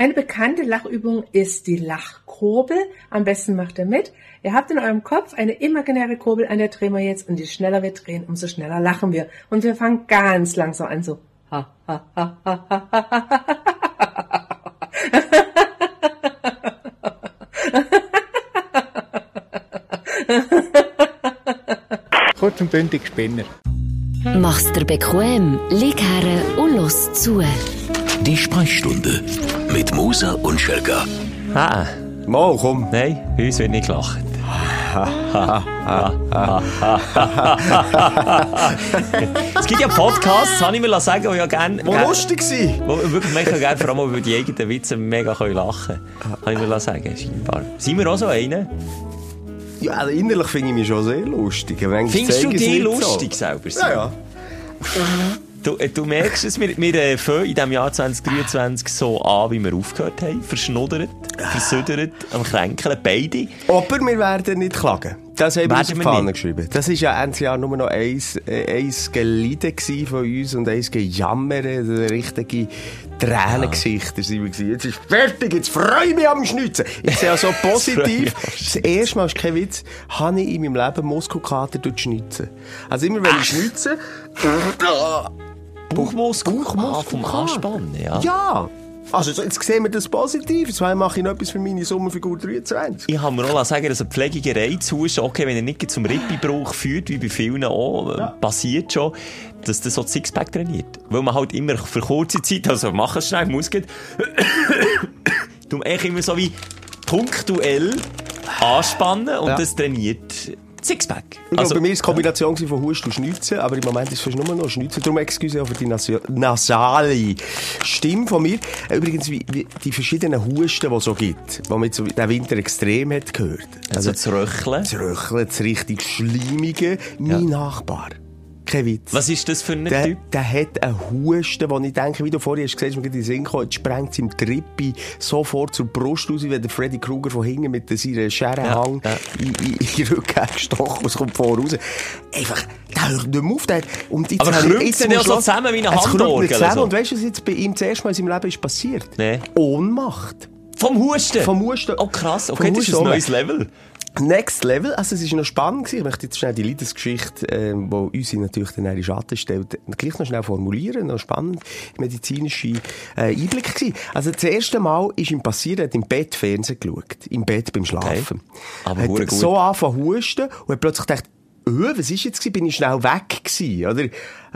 Eine bekannte Lachübung ist die Lachkurbel. Am besten macht ihr mit. Ihr habt in eurem Kopf eine imaginäre Kurbel, an der drehen wir jetzt und je schneller wir drehen, umso schneller lachen wir. Und wir fangen ganz langsam an, so. Kurz und bündig Spinner. Mach's dir bequem, lieg her und los zu. Die Sprechstunde mit Musa und Schelga. Ah, Mal, komm. nein, uns wird nicht gelacht. es gibt ja Podcasts, habe ich mir sagen, die ja gerne... Wo lustig sein. Wo wir wirklich mega gerne, vor allem über die eigenen Witze, mega können lachen können. Habe ich mir sagen, scheinbar. Sind wir auch so einen? Ja, also innerlich finde ich mich schon sehr lustig. Findest du dich lustig So. selber? Ja, ja. Du, äh, du merkst es, wir, wir äh, fangen in diesem Jahr 2023 so an, wie wir aufgehört haben. Verschnuddert, versüdert, am Kränkeln, beide. Aber wir werden nicht klagen. Das haben wir Fahne geschrieben. Das war ja Ende Jahr nur noch eins, äh, eins Geleiden von uns und eins Gejammern. Also richtige Tränengesichter sind wir gewesen. Jetzt ist fertig, jetzt freue ich mich am Schnitzen. Ich sehe also positiv. Das erste Mal, ist kein Witz, habe ich in meinem Leben Muskelkater durch Schnitzen. Also immer wenn ich schnitze, Bauchmuskel. Bauchmuskel, Ah, vom klar. Anspannen, ja. Ja. Also so, jetzt sehen wir das positiv. Jetzt mache ich noch etwas für meine Sommerfigur 23. Ich habe mir auch sagen, dass eine Pflegerei zu ist, okay, wenn er nicht zum Rippibruch führt, wie bei vielen auch, äh, passiert schon, dass das so das Sixpack trainiert. Weil man halt immer für kurze Zeit, also mach es schnell, Muskeln, du eigentlich immer so wie punktuell anspannen und Ja. das trainiert Sixpack. Ich glaube, bei mir war es eine Kombination von Husten und Schnitzen, aber im Moment ist es fast nur noch Schnitzen. Darum excuse auch für die nasale Stimme von mir. Übrigens, wie, wie die verschiedenen Husten, die es so gibt, die man jetzt so den Winter extrem hat gehört. also das Röcheln. das Röcheln, das richtig Schleimige. Mein Nachbar. Kein Witz. Was ist das für ein Der, Typ? der hat einen Husten, wo ich denke, wie du vorhin hast gesagt, ist mir den Sinn gekommen, sprengt es ihm die Rippe sofort zur Brust raus, wie der Freddy Krueger von hinten mit seiner Scherenhang Ja, ja. in, in, in die Rücken gestochen, es kommt vor raus. Einfach, der hört nicht mehr auf. Der, und jetzt Aber krümmt er so zusammen wie eine Handorgel, zusammen. so? Und weißt du, was jetzt bei ihm das erste Mal in seinem Leben ist passiert? Nee. Ohnmacht. Vom Husten? Vom Husten. Oh krass, okay, das ist ein neues. Level. Next Level, also es ist noch spannend gewesen. Ich möchte jetzt schnell die Liebesgeschichte, ähm, wo uns natürlich dann in den Schatten stellt, gleich noch schnell formulieren, noch spannend, medizinische äh, Einblick gewesen. Also das erste Mal ist ihm passiert, er hat im Bett Fernsehen geschaut, im Bett beim Schlafen. Aber hat gut. so angefangen zu husten und hat plötzlich gedacht, öh, was ist jetzt gewesen? Bin ich schnell weg gewesen? Oder äh,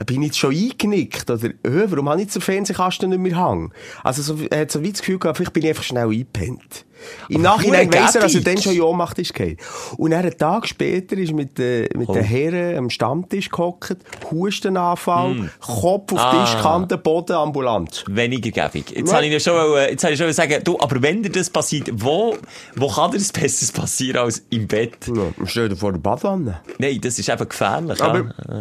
bin ich jetzt schon eingenickt? Oder öh, warum habe ich jetzt den Fernsehkasten nicht mehr hang? Also so, er hat so wie das Gefühl gehabt, vielleicht bin ich einfach schnell eingepennt. Im Aber Nachhinein weiss er, dass er dann schon in Ohnmacht ist gefallen. Und einen Tag später ist mit, äh, mit Oh. den Herren am Stammtisch gehockt, Hustenanfall, Kopf auf. Ah. Tischkante, Boden, Ambulanz. weniger gäbig. Jetzt habe ich ja schon, wollen- jetzt habe ich schon sagen, du, aber wenn dir das passiert, wo, wo kann dir das Besseres passieren als im Bett? Ja, stell dir vor der Badwanne. Nein, das ist eben gefährlich. Aber- ja.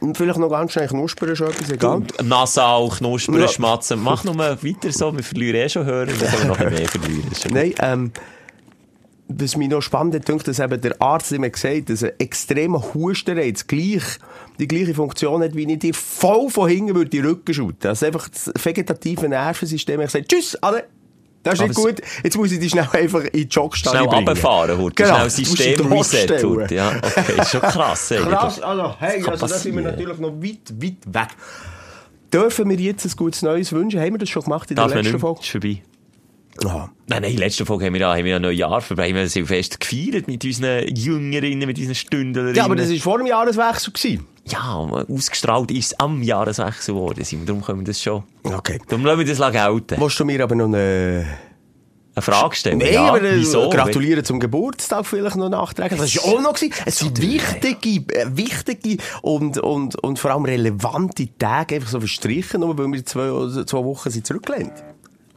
Und vielleicht noch ganz schnell knuspern, schon etwas, egal. Nasal, Knuspern, Ja. Schmatzen. Mach nur weiter so, wir verlieren eh schon Hörer, dann können wir noch mehr verlieren. Nein, ähm, was mich noch spannend dünkt, dass eben der Arzt immer gesagt hat, dass ein extremer Hustenreiz gleich, die gleiche Funktion hat, wie ich dir voll von hinten würde die Rücken schütten. Also einfach das vegetative Nervensystem hat gesagt, tschüss, alle, das ist Aber nicht gut, jetzt muss ich dich schnell einfach in die Jogstange Schnell bringen. runterfahren, Hurt. Genau, Schnell System Reset. Hurt. Ja, okay, ist schon krass. eigentlich. Krass, also, hey, kann also da sind wir natürlich noch weit, weit weg. Dürfen wir jetzt ein gutes Neues wünschen? Haben wir das schon gemacht in der Darf man letzten. Folge? Ist vorbei. Aha. Nein, nein, in der letzten Folge haben wir ja, haben wir ja Neujahr vorbei, haben wir Silvester gefeiert mit unseren Jüngerinnen, mit unseren Stündlerinnen. Ja, aber das war vor dem Jahreswechsel. Gewesen. Ja, ausgestrahlt ist am Jahreswechsel geworden. sind. Darum können wir das schon. Okay. Darum lassen wir das gelten. Musst du mir aber noch eine... Eine Frage stellen? Nein, ja, aber äh, wieso? gratulieren zum Geburtstag vielleicht noch nachträglich. Das war auch noch gewesen. Es sind wichtige, äh, wichtige und, und, und vor allem relevante Tage einfach so verstrichen, nur weil wir zwei, zwei Wochen sind zurückgelehnt.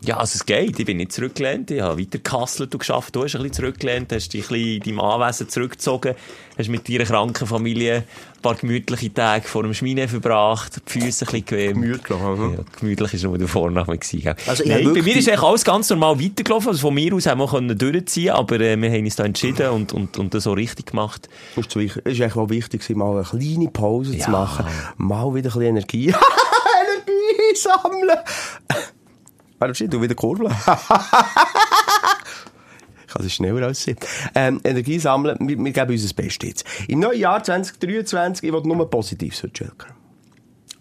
Ja, also es geht. Ich bin nicht zurückgelehnt. Ich habe weiter gehustelt und geschafft. Du hast ein bisschen zurückgelehnt, hast dich ein bisschen in deinem Anwesen zurückgezogen, hast mit deiner kranken Familie ein paar gemütliche Tage vor dem Schmine verbracht, die Füße ein bisschen gewärmt. Gemütlich, aha. Ja, gemütlich ist nur der Vorname gewesen. Also ich Nein, bei mir ist eigentlich alles ganz normal weitergelaufen. Also von mir aus haben wir können durchziehen, aber äh, wir haben uns da entschieden und, und, und das so richtig gemacht. Es ist eigentlich auch wichtig, mal eine kleine Pause Ja. zu machen. Mal wieder ein bisschen Energie. Energie sammeln! Warte, du wieder kurbeln. Ich kann es schneller als sie. Ähm, Energie sammeln, wir, wir geben uns das Beste jetzt. Im neuen Jahr 2023, ich will nur Positives heute, Schelker.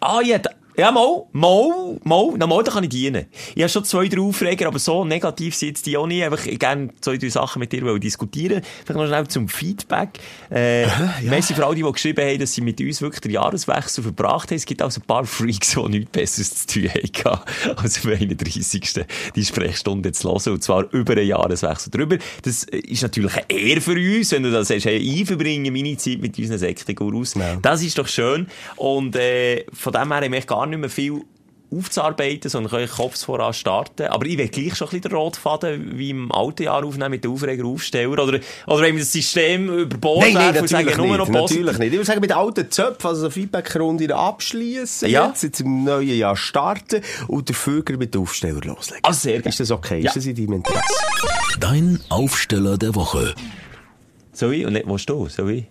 Ah, ja, da, ja, mal, mal, mal, na mal, da kann ich dienen. Ich habe schon zwei, drei Aufreger, aber so negativ sind jetzt die auch nicht. Einfach gerne zwei, drei Sachen mit dir wollen diskutieren. Vielleicht noch schnell zum Feedback. Äh, ja. Merci für all die, die geschrieben haben, dass sie mit uns wirklich den Jahreswechsel verbracht haben. Es gibt also ein paar Freaks, die nichts Besseres zu tun haben, als am 31. die Sprechstunde zu hören. Und zwar über einen Jahreswechsel drüber. Das ist natürlich eine Ehre für uns, wenn du das sagst, hey, ich verbringe meine Zeit mit unseren Sektegurus. Ja. Das ist doch schön. Und, äh, von dem her haben wir gar nicht mehr viel aufzuarbeiten, sondern können Kopf voran starten. Aber ich will gleich schon ein bisschen den Rotfaden wie im alten Jahr aufnehmen mit den Aufregeraufsteller. Oder, oder wenn wir das System überbohren nein, nein, natürlich sagen, nicht, noch natürlich nicht. Ich würde sagen, mit alten Zöpfen, also Feedback-Runde abschließen. Ja. Jetzt, jetzt im neuen Jahr starten und den Vögel mit den Aufsteller loslegen. Also sehr Ist das okay? Ja. Ist das in deinem Interesse? Dein Aufsteller der Woche. Soll ich? Und nicht, wo du? Soll ich?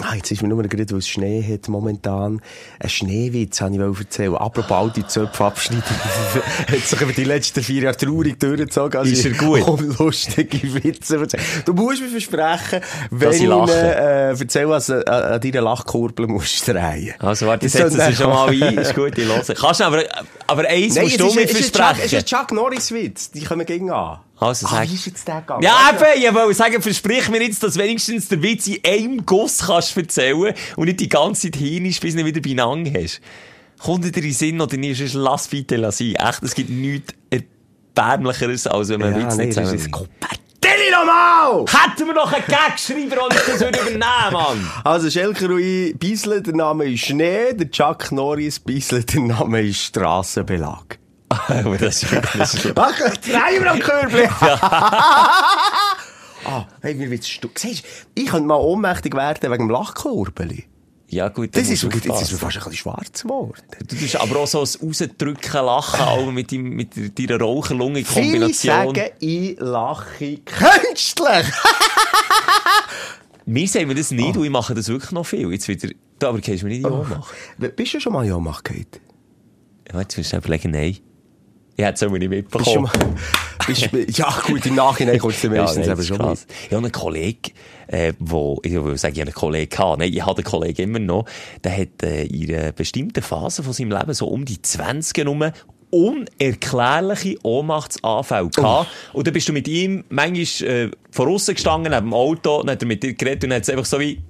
Ah, jetzt ist mir nur gerade, weil es Schnee hat momentan. Ein Schneewitz, habe ich erzählen. Apropos alte Zöpfe abschneiden. hat sich über die letzten vier Jahre traurig durchgezogen. Also ist er gut? Um lustige Witze. Du musst mir versprechen, wenn ich, ich äh, erzähle, was an, an deiner Lachkurbel musst drehen. Also warte, ich setze es schon mal ein. Ist gut, ich höre. Kannst du aber, aber eins Nein, musst du mir versprechen. Es ist ein Chuck Norris Witz. Die kommen gegen an. Also ah, sag. wie ist jetzt der gegangen? Ja, eben, ich wollte sagen, versprich mir jetzt, dass wenigstens der Witz in einem Guss kannst erzählen und nicht die ganze Zeit hinist, bis du ihn wieder beieinander hast. Kommt dir in den Sinn oder nicht, sonst lass bitte sein. Echt, es gibt nichts erbärmlicheres, als wenn man ja, Witz nee, nicht zusammen... Stell nochmal! Hätten wir noch einen Gagschreiber und ich das würde übernehmen, Mann! Also, Schelker und ich, Biesle, der Name ist Schnee, der Chuck Norris, Biesle, der Name ist Strassenbelag. Aber das ist wirklich... Mach, drehen wir am Körbli! ah, hey, mir wird's stu... Siehst ich könnte mal ohnmächtig werden wegen dem Lachkurbeli. Ja, gut, das ist, jetzt ist mir fast ein bisschen schwarz geworden. Du bist aber auch so ein Rausdrücken, Lachen, auch mit, deinem, mit deiner Raucherlunge-Kombination. Viele sagen, ich lache künstlich. Mir wir das nicht oh. und ich mache das wirklich noch viel. Jetzt wieder, aber kannst du mir nicht in oh. Bist du schon mal in Ohnmacht gehabt? Ja, jetzt musst du überlegen, nein. Ich hätte es auch nicht mitbekommen. Bist bist, ja, gut, im Nachhinein kommst du meistens ja, eben schon mit. Ich habe einen Kollegen, äh, wo, ich will sagen, ich habe einen Kollegen gehabt. Nein, ich habe einen Kollegen immer noch. Der hat äh, in einer bestimmten Phase von seinem Leben, so um die 20 herum, unerklärliche Ohnmachtsanfälle gehabt. Oh. Und dann bist du mit ihm manchmal äh, von gestanden, neben dem Auto, dann hat er mit dir geredet und hat es einfach so wie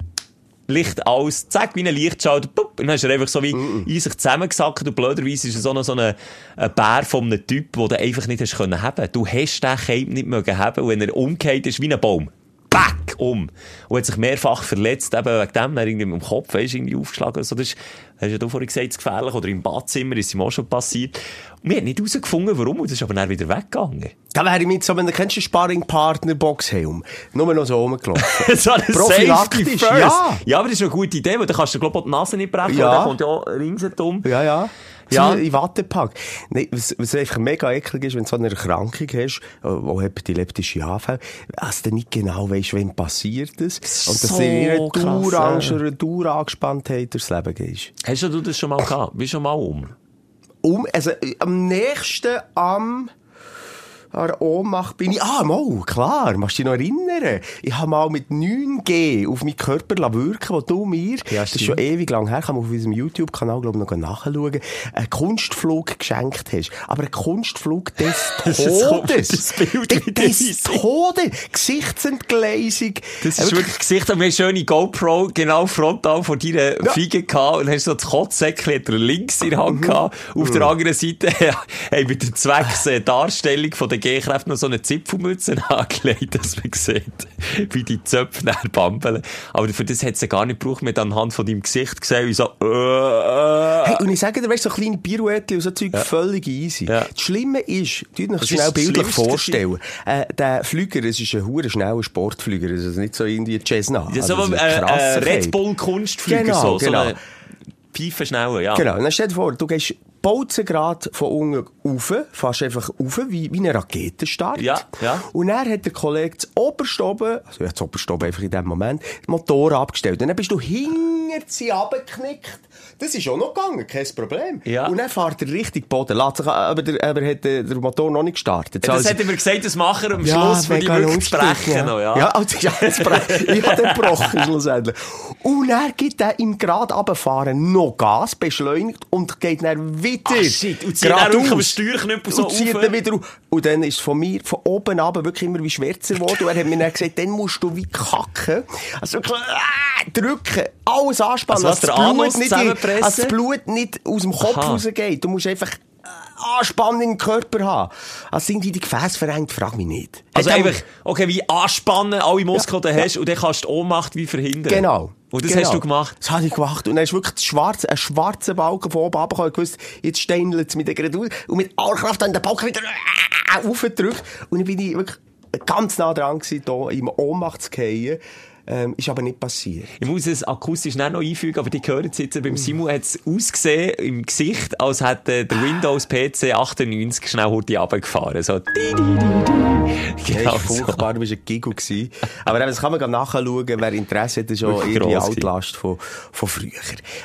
Licht aus, zack, wie ein Lichtschalter, pup, und dann ist er einfach so wie mm -mm. in sich zusammengesackt und blöderweise ist er so noch so ein, ein Bär von einem Typ, den du einfach nicht hast können haben. Du hast den Cape nicht mögen haben und wenn er umgekehrt ist wie ein Baum. Back um. Und hat sich mehrfach verletzt, eben wegen dem, dann irgendwie mit dem Kopf, weißt, irgendwie aufgeschlagen. Also das ist, hast ja du vorhin gesagt, es gefährlich. Oder im Badzimmer ist ihm auch schon passiert. Und wir haben nicht herausgefunden, warum. Und das ist aber dann wieder weggegangen. Da wäre ich mit so einem, kennst du Sparring-Partner Boxhelm? Nur noch so rumgelaufen. so ein Prophylaktisch, ja. Ja, aber das ist eine gute Idee, weil dann kannst du, glaube ich, die Nase nicht brechen. Ja. Und dann kommt ja ringsherum. Ja, ja. Ja. in Wattepack. Nee, was, was einfach mega eklig ist, wenn du so eine Erkrankung hast, wo epileptische Anfälle, dass du nicht genau weißt, wem passiert das. Und dass so du in krass, Dauerangst oder Dauerangespanntheit durchs Leben gehst. Hast du das schon mal gehabt? Bist du schon mal um? Um, also, am nächsten am, an Ohnmacht bin ich, ah, mal, klar, machst du dich noch erinnern? Ich habe mal mit 9G auf meinen Körper wirken, wo du mir, ja, das ist schon ewig lang her, kann man auf unserem YouTube-Kanal, glaube ich, noch nachschauen, einen Kunstflug geschenkt hast. Aber ein Kunstflug des Todes. das Bild des Todes. Gesichtsentgleisung. Das ist wirklich Gesicht, und wir haben schöne GoPro genau frontal vor deiner ja. Fiege gehabt und hast so das Kotzsäckchen links in der Hand mhm. gehabt. Auf mhm. der anderen Seite haben wir den Zwecks Darstellung von der G-Kräfte noch so eine Zipfelmütze angelegt, dass man sieht, wie die Zöpfe nachher bambeln. Aber für das hat es ja gar nicht gebraucht. mit anhand von deinem Gesicht gesehen, wie so, äh. Hey, und ich sage dir, weißt du, so kleine Pirouetten und so Zeug ja. völlig easy. Ja. Das Schlimme ist, du dir schnell bildlich vorstellen. Äh, der Flüger, es ist ein hure schneller Sportflüger, es ist nicht so irgendwie Cessna. Ja, so also, äh, äh, Red Bull Kunstflüger, genau, so, genau. so Pfeife schneller, ja. Genau, und dann stell dir vor, du gehst Bolzen gerade von unten rauf, fast einfach rauf, wie, wie ein Raketenstart. Ja, ja. Und dann hat der Kollege das oberste oben, also ja, das oberste oben einfach in dem Moment, den Motor abgestellt. Und dann bist du hinten sind runtergeknickt. Das ist auch noch gegangen, kein Problem. Ja. Und dann fährt er richtig Boden, lässt sich, aber, der, aber hat äh, der Motor noch nicht gestartet. Das Also- hat er mir gesagt, das machen wir am Schluss, wenn die wirklich brechen. ja. noch, ja. Ja, also, ja, jetzt brechen. ich habe den gebrochen, schlussendlich. Und er gibt er im Grad runterfahren noch Gas, beschleunigt und geht dann wieder. Ah, shit. Und zieht dann wirklich am Steuerknüppel so und zieht dann wieder auf. Und dann ist von mir, von oben ab, wirklich immer wie schwärzer geworden. Und er hat mir dann gesagt, dann musst du wie kacken. Also wirklich, äh, drücken, alles anspannen, Also was, der das Anus nicht, zusammenpressen? dass das Blut nicht aus dem Kopf Aha. rausgeht. Du musst einfach äh, Anspannung im Körper haben. Also sind die Gefäße verengt, frag mich nicht. Also er- einfach, okay, wie anspannen, alle Muskeln die hast und dann kannst du die Ohnmacht wie verhindern. Genau. Und das genau. hast du gemacht. Das habe ich gemacht. Und dann ist wirklich das schwarze, ein schwarzer Balken von oben runtergekommen. Ich gewusst, jetzt steinelt es mit der gerade aus. Und mit aller Kraft an den Balken wieder äh, aufgedrückt. Und dann bin ich wirklich ganz nah dran gewesen, hier im Ohnmacht zu fallen. Ähm, ist aber nicht passiert. Ich muss es akustisch nicht noch einfügen, aber die hören es jetzt. Beim Simon hat es ausgesehen im Gesicht, als hätte der Windows PC 98 schnell heute runtergefahren. So. di, di, di, di. Genau so. ist furchtbar, du bist ein Giggle gewesen. Aber eben, das kann man gerade nachschauen, wer Interesse hat, ist schon irgendwie gross Altlast von, von früher.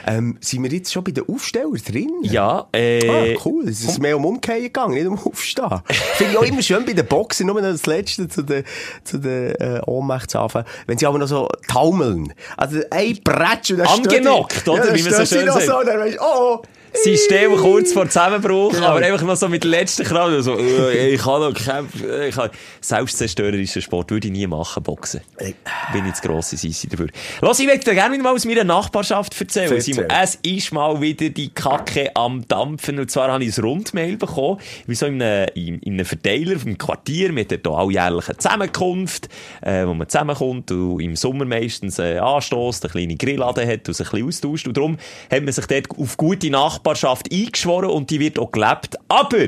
Ähm, sind wir jetzt schon bei den Aufstellern drin? Ja, äh, Ah, cool. Es ist mehr um Umkehren gegangen, nicht um Aufstehen. Finde ich auch immer schön bei den Boxen, nur noch das Letzte zu den, zu den, äh, Ohnmachtsanfällen. Wenn sie aber noch so taumeln. Also, ein Bretsch und dann Angenockt, oder? Ja, Wie dann man so schön sagt. so, dann weisst du, oh, oh. Stehen kurz vor Zusammenbruch, Genau. aber einfach noch so mit der letzten Kraft, so, äh, ich kann noch kämpfen, äh, ich kann, selbstzerstörerischen Sport würde ich nie machen, Boxen. Ey. Bin ich zu grosse Sissi dafür. Los, ich möchte dir gerne mal aus meiner Nachbarschaft erzählen. Erzähl. Simon. Es ist mal wieder die Kacke am Dampfen, und zwar habe ich ein Rundmail bekommen, wie so in einem, in, in einem Verteiler vom Quartier, mit der alljährlichen Zusammenkunft, äh, wo man zusammenkommt und im Sommer meistens äh, anstößt, eine kleine Grillladen hat und sich ein bisschen austauscht. Und darum hat man sich dort auf gute Nachbarschaft eingeschworen und die wird auch gelebt. Aber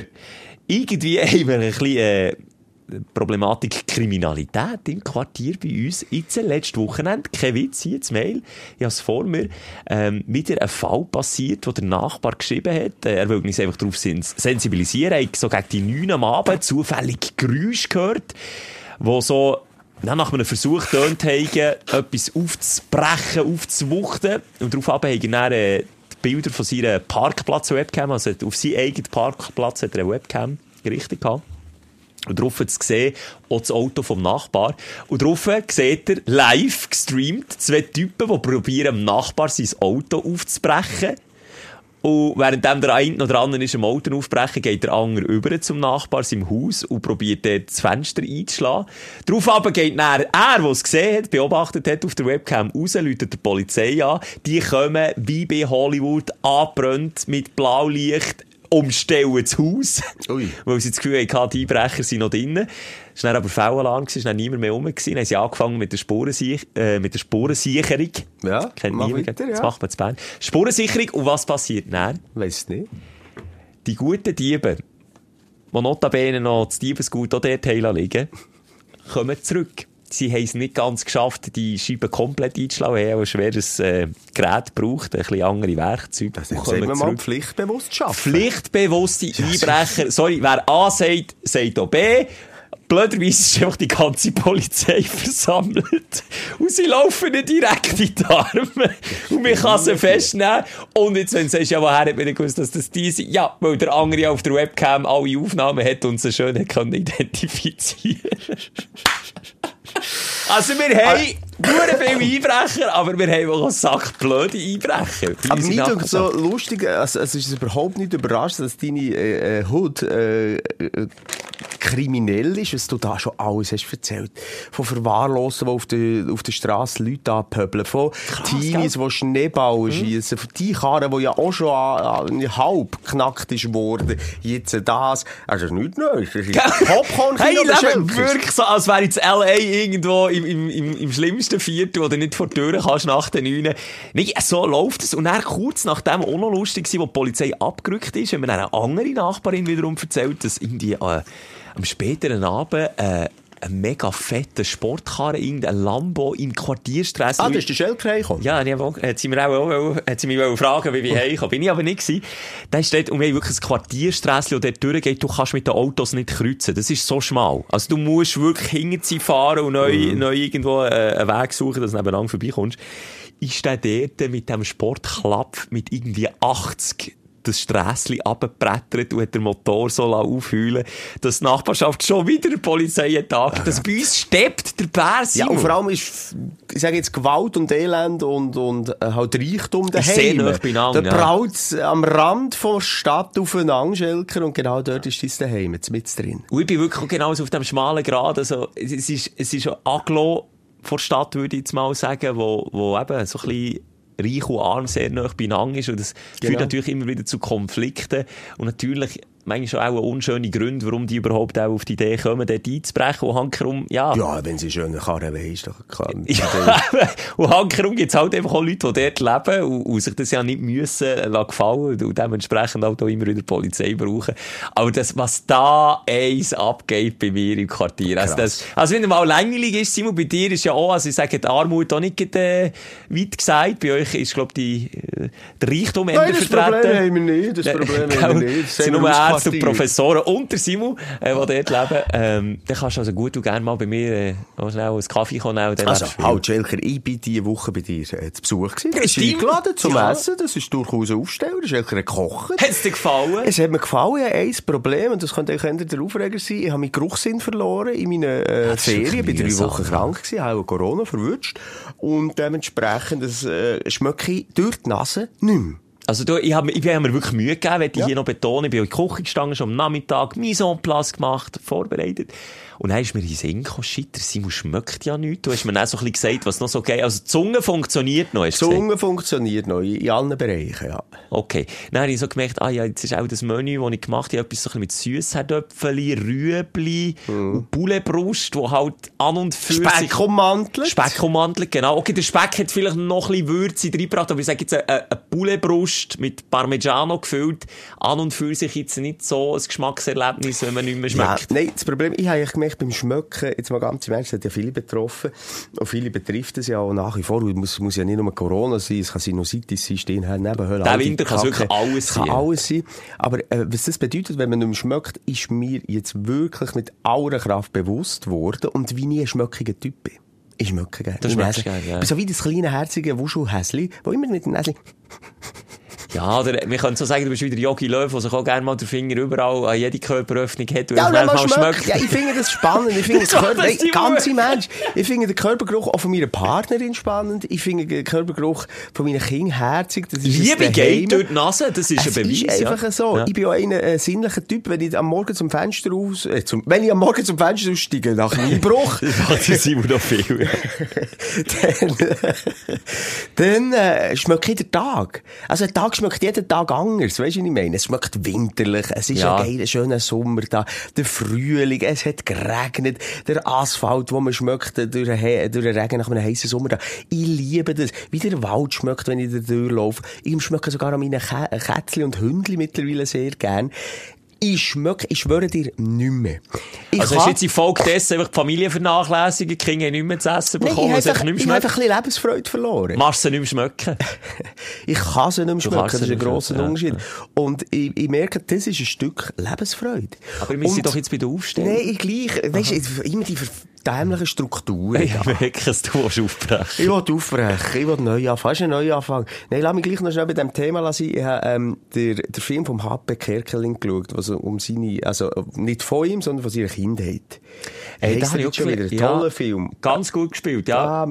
irgendwie haben wir ein bisschen, äh, Problematik Kriminalität im Quartier bei uns. Jetzt, letztes Wochenende, kein Witz, hier das Mail, ich habe es vor mir, ähm, wieder ein Fall passiert, wo der Nachbar geschrieben hat, äh, er will uns einfach darauf sens sensibilisieren, er hat so gegen die 9 am Abend zufällig Geräusche gehört, wo so na, nach einem Versuch tönt haben, etwas aufzubrechen, aufzuwuchten. Und daraufhin haben dann, äh, Bilder von seiner Parkplatz-Webcam, also auf seinen eigenen Parkplatz hat er eine Webcam gerichtet gehabt. Und drauf zu sehen, auch das Auto vom Nachbar. Und drauf sieht er live gestreamt zwei Typen, die probieren, dem Nachbar sein Auto aufzubrechen. Und währenddem der eine noch dran ist, am Auto aufbrechen, geht der andere über zum Nachbar, seinem Haus, und probiert dort das Fenster einzuschlagen. Darauf aber geht dann er, der es gesehen hat, beobachtet hat auf der Webcam raus, läutet die Polizei an. Die kommen, wie bei Hollywood, angebrannt mit Blaulicht, umstellen das Haus. Ui. Weil sie das Gefühl hatten, die Einbrecher sind noch drinnen. Es war aber Fehlalarm, es war niemand mehr rum. Dann haben sie angefangen mit der, Spurensiech äh, mit der Spurensicherung. Ja, Kennt niemand. weiter, Das ja. macht man zu Bern. Spurensicherung. Und was passiert dann? Weiss nicht. Die guten Diebe, die notabene noch das Diebesgut auch dort liegen, kommen zurück. Sie haben es nicht ganz geschafft, die Scheibe komplett einzuschlagen. Sie haben ein schweres äh, Gerät gebraucht, ein bisschen andere Werkzeuge. Das man kommen mal pflichtbewusst schaffen. Pflichtbewusste Einbrecher. Sorry, wer A sagt, sagt auch B. Blöderweise ist einfach die ganze Polizei versammelt. Und sie laufen nicht direkt in die Arme. Und man kann sie festnehmen. Und jetzt, wenn du sagst, ja, woher hat man denn gewusst, dass das die sind? Ja, weil der andere auf der Webcam alle Aufnahmen hat und sie schön hat können identifizieren Also, wir haben nur viele Einbrecher, aber wir haben auch einen Sack blöde Einbrecher. Aber mir der tut so lustig, also, es ist überhaupt nicht überrascht, dass deine äh, äh, Hood äh, äh, kriminell ist, was du da schon alles hast erzählt. Von Verwahrlosen, die auf der, auf der Straße Leute anpöbeln, von Teenies, die Schneeball Mhm. schießen, von die Karren, die ja auch schon an, an, halb geknackt ist worden, jetzt das. Also, nichts Neues. Das ist popcorn Hey, leben wirklich so, als wäre jetzt L.A. irgendwo im, im, im, im schlimmsten Viertel, wo du nicht vor die Tür kannst nach den Neunen. Nee, so läuft es. Und dann kurz nachdem auch noch lustig war, wo die Polizei abgerückt ist, haben mir dann eine andere Nachbarin wiederum erzählt, dass irgendwie äh, am späteren Abend äh, ein mega fetter Sportkarre, irgendein Lambo in Quartierstrasse. Ah, da ist der Schelker reingekommen. Ja, ich auch, hat sie mir auch, auch hat sie mich wollen fragen, wie ich heimkomme. Bin ich aber nicht gewesen. Da steht, und wir haben wirklich ein Quartiersträsschen, das dort durchgeht, du kannst mit den Autos nicht kreuzen. Das ist so schmal. Also du musst wirklich hinter sie fahren und neu, neu irgendwo äh, einen Weg suchen, dass du nebeneinander vorbeikommst. ist der dort mit dem Sportklapp mit irgendwie 80 das Strässli runtergebrettert und hat den Motor so aufheulen dass die Nachbarschaft schon wieder die Polizei hat angerufen. Dass bei uns steppt der Bär, Ja, Simon. und vor allem ist, ich sage jetzt, Gewalt und Elend und, und äh, halt Reichtum Ist sehr daheim. nah beieinander, Da ja. braut's am Rand von der Stadt aufeinander, Schelker, und genau dort ist dein Daheim, jetzt mit drin. Und ich bin wirklich genauso auf dem schmalen Grad. Also, es ist, es ist ein Aglo vor der Stadt, würde ich jetzt mal sagen, wo, wo eben so ein bisschen reich und arm sehr nah beieinander ist. Und das führt Genau. natürlich immer wieder zu Konflikten. Und natürlich, manchmal auch unschöne Gründe, warum die überhaupt auch auf die Idee kommen, dort einzubrechen. Und hankerum, ja. Ja, wenn sie schöne Karre wollen, ist doch klar. Ja, und hankerum gibt es halt einfach auch Leute, die dort leben und, und sich das ja nicht müssen lassen gefallen und dementsprechend halt auch immer wieder die Polizei brauchen. Aber das, was da eins abgeht bei mir im Quartier, also, das, also wenn es mal langweilig ist, Simon, bei dir ist ja auch, also ich sage, die Armut auch nicht äh, weit gesagt, bei euch ist, glaube ich, die, äh, der Reichtum Nein, das vertreten. Problem haben wir nicht, das Problem haben wir nicht. Das sind nur Ärzte und. Professoren und der Simon, äh, die dort leben. Ähm, dann kannst du also gut und gerne mal bei mir äh, auch schnell einen Kaffee kommen. Also, halt, Schelker, ich bin diese Woche bei dir äh, zu Besuch gewesen. Du bist eingeladen zum Ja. Essen, das ist durchaus ein Aufsteller. Schelker hat gekocht. Hat es dir gefallen? Es hat mir gefallen, habe ein Problem, und das könnte eigentlich der Aufreger sein. Ich habe meinen Geruchssinn verloren in meinen äh, das ist Ferien. Bin drei Wochen ja. krank gewesen, habe Corona verwünscht. Und dementsprechend, das äh, schmecke ich durch die Nase nicht mehr. Also du, ich habe ich hab mir wirklich Mühe gegeben, will ich Ja. hier noch betonen. Ich bin in die Küche gestanden, schon am Nachmittag, Mise en place gemacht, vorbereitet. Und dann ist mir in den Sinn gekommen, Simon schmeckt ja nichts. Du hast mir dann so ein bisschen gesagt, was noch so geht. Also die Zunge funktioniert noch, hast Die du gesagt. Zunge funktioniert noch in allen Bereichen, ja. Okay. Dann habe ich so gemerkt, ah ja, jetzt ist auch das Menü, das ich gemacht habe, etwas so ein bisschen mit Süßherdöpfeli, Rüebli und Bullebrust, wo halt an und für sich... Speck ummantelt. Speck ummantelt, genau. Okay, der Speck hat vielleicht noch ein bisschen Würze reingebracht, aber ich sage jetzt, eine, eine Pouletbrust mit Parmigiano gefüllt, an und für sich jetzt nicht so ein Geschmackserlebnis, wenn man nicht mehr Ja, schmeckt. nein, das Problem, ich habe eigentlich gemerkt, beim Schmecken, jetzt mal ganz im Ernst, hat ja viele betroffen, und viele betrifft es ja auch nach wie vor, es muss, muss ja nicht nur Corona sein, es kann Sinusitis sein, Stehen, Nebenhöhlen, Der Winter kann wirklich alles Es kann sein. alles sein, aber äh, was das bedeutet, wenn man nicht mehr schmeckt, ist mir jetzt wirklich mit aller Kraft bewusst worden, und wie nie ein schmöckiger Typ bin. Ich schmecke gerne. Ich schmeckst gerne, ja. So wie das kleine, herzige Wuschelhäsli, wo immer mit dem Näsli Ja, oder wir können so sagen, du bist wieder Jogi Löw, der sich auch gerne mal den Finger überall an jede Körperöffnung hat, weil Ja, man mal schmeckt. schmeckt. Ja, ich finde das spannend. Ich finde das Das Körper, nein, die ganz Uhr. im Ernst. Ich finde den Körpergeruch auch von meiner Partnerin spannend. Ich finde den Körpergeruch von meinen Kindern herzig. Das ist Liebe geht durch die Nase, das ist Es ein Beweis. ist einfach ja. so. Ja. Ich bin auch ein äh, sinnlicher Typ, wenn ich am Morgen zum Fenster aus, äh, zum, wenn ich am Morgen zum Fenster aussteige, nach dem Einbruch, macht der Simon noch viel. dann, dann äh, schmeckt jeder Tag. Also ein Tag schmeckt jeden Tag anders. Weißt du, was ich meine? Es schmeckt winterlich. Es ist Ja. ein geiler, schöner Sommer da. Der Frühling. Es hat geregnet. Der Asphalt, wo man schmeckt äh, durch den, durch den Regen nach einem heißen Sommer da. Ich liebe das. Wie der Wald schmeckt, wenn ich da durchlaufe. Ich schmecke sogar an meinen Kä Kätzchen und Hündchen mittlerweile sehr gern. Ich schmecke, ich schwöre dir, nicht mehr. Ich Also hast du jetzt in Folge dessen einfach die Familie vernachlässigen, die Kinder nicht mehr zu essen ich bekommen, habe einfach, einfach nicht ich habe einfach schmecken. ein bisschen Lebensfreude verloren. Machst du sie nicht mehr schmecken? Ich kann sie nicht mehr schmecken, das ist ein grosser schmecken, ja, Unterschied. Und ich, ich merke, das ist ein Stück Lebensfreude. Aber wir sind doch jetzt bei der Aufstellung. Nein, ich gleich, weisst du, immer die dämlichen Strukturen. Ich da. merke, dass du willst aufbrechen Ich will aufbrechen, ich will neu anfangen. Hast du einen Neuanfang? Nein, lass mich gleich noch schnell bei dem Thema sein. Ich habe ähm, den, den Film vom H.P. Kerkeling geschaut, was um seine, also nicht von ihm, sondern von seiner Kindheit. Hey, Hey, da das ist schon wieder ein. Ja. toller Film. Ganz gut gespielt, ja. Ah,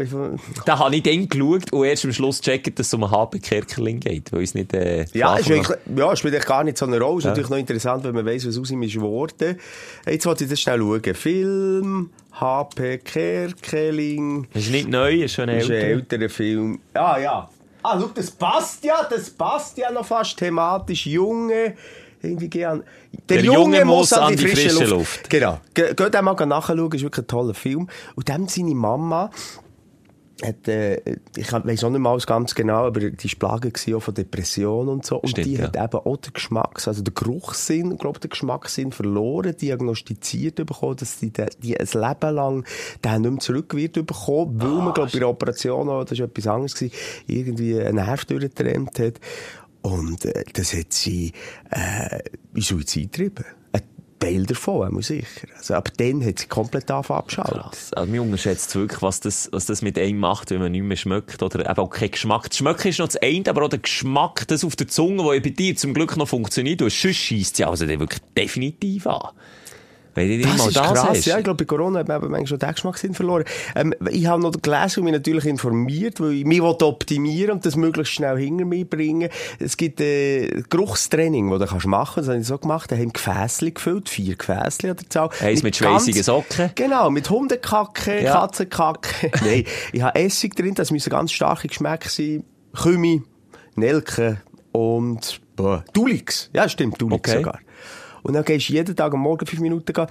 Da habe ich dann geschaut und erst am Schluss gecheckt, dass es um HP Kerkerling geht, weil es nicht, äh, Ja, eigentlich, ja, spielt eigentlich gar nicht so eine Rolle. Ist natürlich noch interessant, wenn man weiss, was aus ihm ist geworden. Jetzt wollte ich das schnell schauen. Film, H.P. Kerkeling. Das ist nicht neu, ist schon ist ein älter. älterer Film. Ah, ja. Ah, schau, das passt ja, das passt ja noch fast thematisch. Junge, irgendwie gern. Der, Der Junge muss an die frische Luft. Genau. Ge geht einmal nachschauen, ist wirklich ein toller Film. Und dann seine Mama, hat, äh, ich weiss auch nicht mal ganz genau, aber die war plagen auch von Depressionen und so. Und Stimmt, die ja. hat eben auch den Geschmacks, also den Geruchssinn, glaube den Geschmackssinn verloren, diagnostiziert bekommen, dass die, die, ein Leben lang den nicht mehr zurück wird bekommen, weil man, glaube bei der Operation auch, das war etwas anderes gewesen, irgendwie einen Nerv durchtrennt hat. Und äh, das hat sie äh, in Suizid getrieben. Teil davon, muss sicher. Also, aber dann hat sie komplett angefangen abschalten. Krass. Also, mir unterschätzt wirklich, was das, was das mit einem macht, wenn man nicht mehr schmeckt oder eben auch keinen Geschmack. Das Schmecken ist noch das eine, aber auch der Geschmack, das auf der Zunge, der bei dir zum Glück noch funktioniert, du sonst scheisst ja also wirklich definitiv an. Wenn du Das mal ist das krass. hast. Ja, ich glaube, bei Corona hat man eben manchmal schon den Geschmackssinn verloren. Ähm, ich habe noch gelesen und mich natürlich informiert, weil ich mich optimieren und das möglichst schnell hinter mich bringen. Es gibt äh, Geruchstraining, das du kannst machen. Das habe ich so gemacht. Da haben Gefäßli gefüllt, vier Gefäßli an der Zahl. Eins mit schweissigen ganz- Socken. Genau, mit Hundekacke, Ja. Katzenkacke. Nein, ich habe Essig drin, das müssen ganz starke Geschmäcker sein. Kümi, Nelke und boah, Dulix. Ja, stimmt, Dulix Okay. sogar. Und dann gehst du jeden Tag am Morgen fünf Minuten gehen.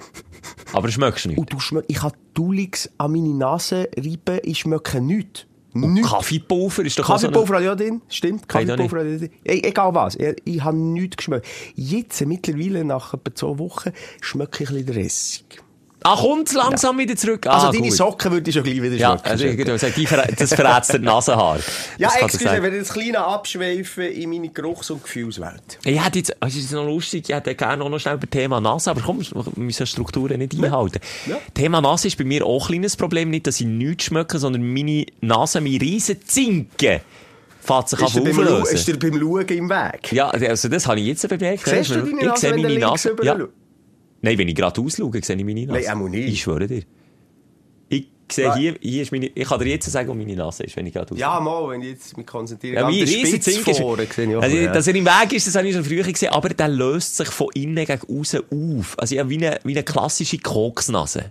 Aber schmeckst du nicht. Und du schmeck, ich habe Dulix an meine Nase reiben, ich schmecke nichts. Nichts. Kaffeepulver ist doch auch so eine- Kaffeepulver hat ja drin, stimmt. Kaffeepulver hat ja drin. Egal was, ich, ich habe nichts geschmeckt. Jetzt, mittlerweile, nach etwa zwei Wochen, schmecke ich ein bisschen den Essig. Ah, kommt langsam wieder zurück. Also ah, deine gut. Socken würde ich schon gleich wieder Ja, also ich würde sagen, die ver das verrätst die Nasenhaar. ja, Das ich excuse, wenn ich jetzt kleine abschweifen in meine Geruchs- und Gefühlswelt. Ich hätte jetzt, es ist noch lustig, ich hätte gerne auch noch schnell über Thema Nase, aber komm, wir müssen Strukturen nicht einhalten. Ja. Thema Nase ist bei mir auch ein kleines Problem, nicht, dass ich nichts schmecke, sondern meine Nase, meine riesen Zinken, fährt sich Ist beim Lu- ist dir beim Schauen im Weg? Ja, also das habe ich jetzt bemerkt. Siehst du Ich deine Nase, sehe wenn du meine Nase. Ja. Nein, wenn ich gerade ausschaue, sehe ich meine Nase. Nein, auch nicht. Ich schwöre dir. Ich sehe Ja. hier, hier ist meine, ich kann dir jetzt sagen, wo meine Nase ist, wenn ich gerade ausschaue. Ja, mal, wenn ich jetzt mich konzentriere. Ja, Spitz Zink ist, vorne sehe also, ja. dass er im Weg ist, das habe ich schon früher gesehen, aber der löst sich von innen gegen außen auf. Also ich habe wie eine, wie eine klassische Koksnase.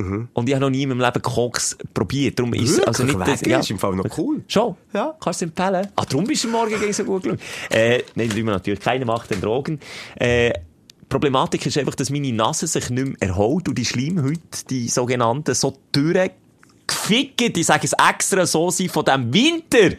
Und ich habe noch nie in meinem Leben Koks probiert. Darum ist Wirklich? also nicht das, Wirklich? Ist im Fall noch cool. Schon? Ja. Kannst du empfehlen? Ah, darum bist du morgen gegen so gut gelungen. Äh, nein, natürlich keine Macht den Drogen. Äh, Problematik ist einfach, dass meine Nase sich nicht mehr erholt und die Schleimhäute, die sogenannten, so durchgefickt, ich sage es extra so, sind von dem Winter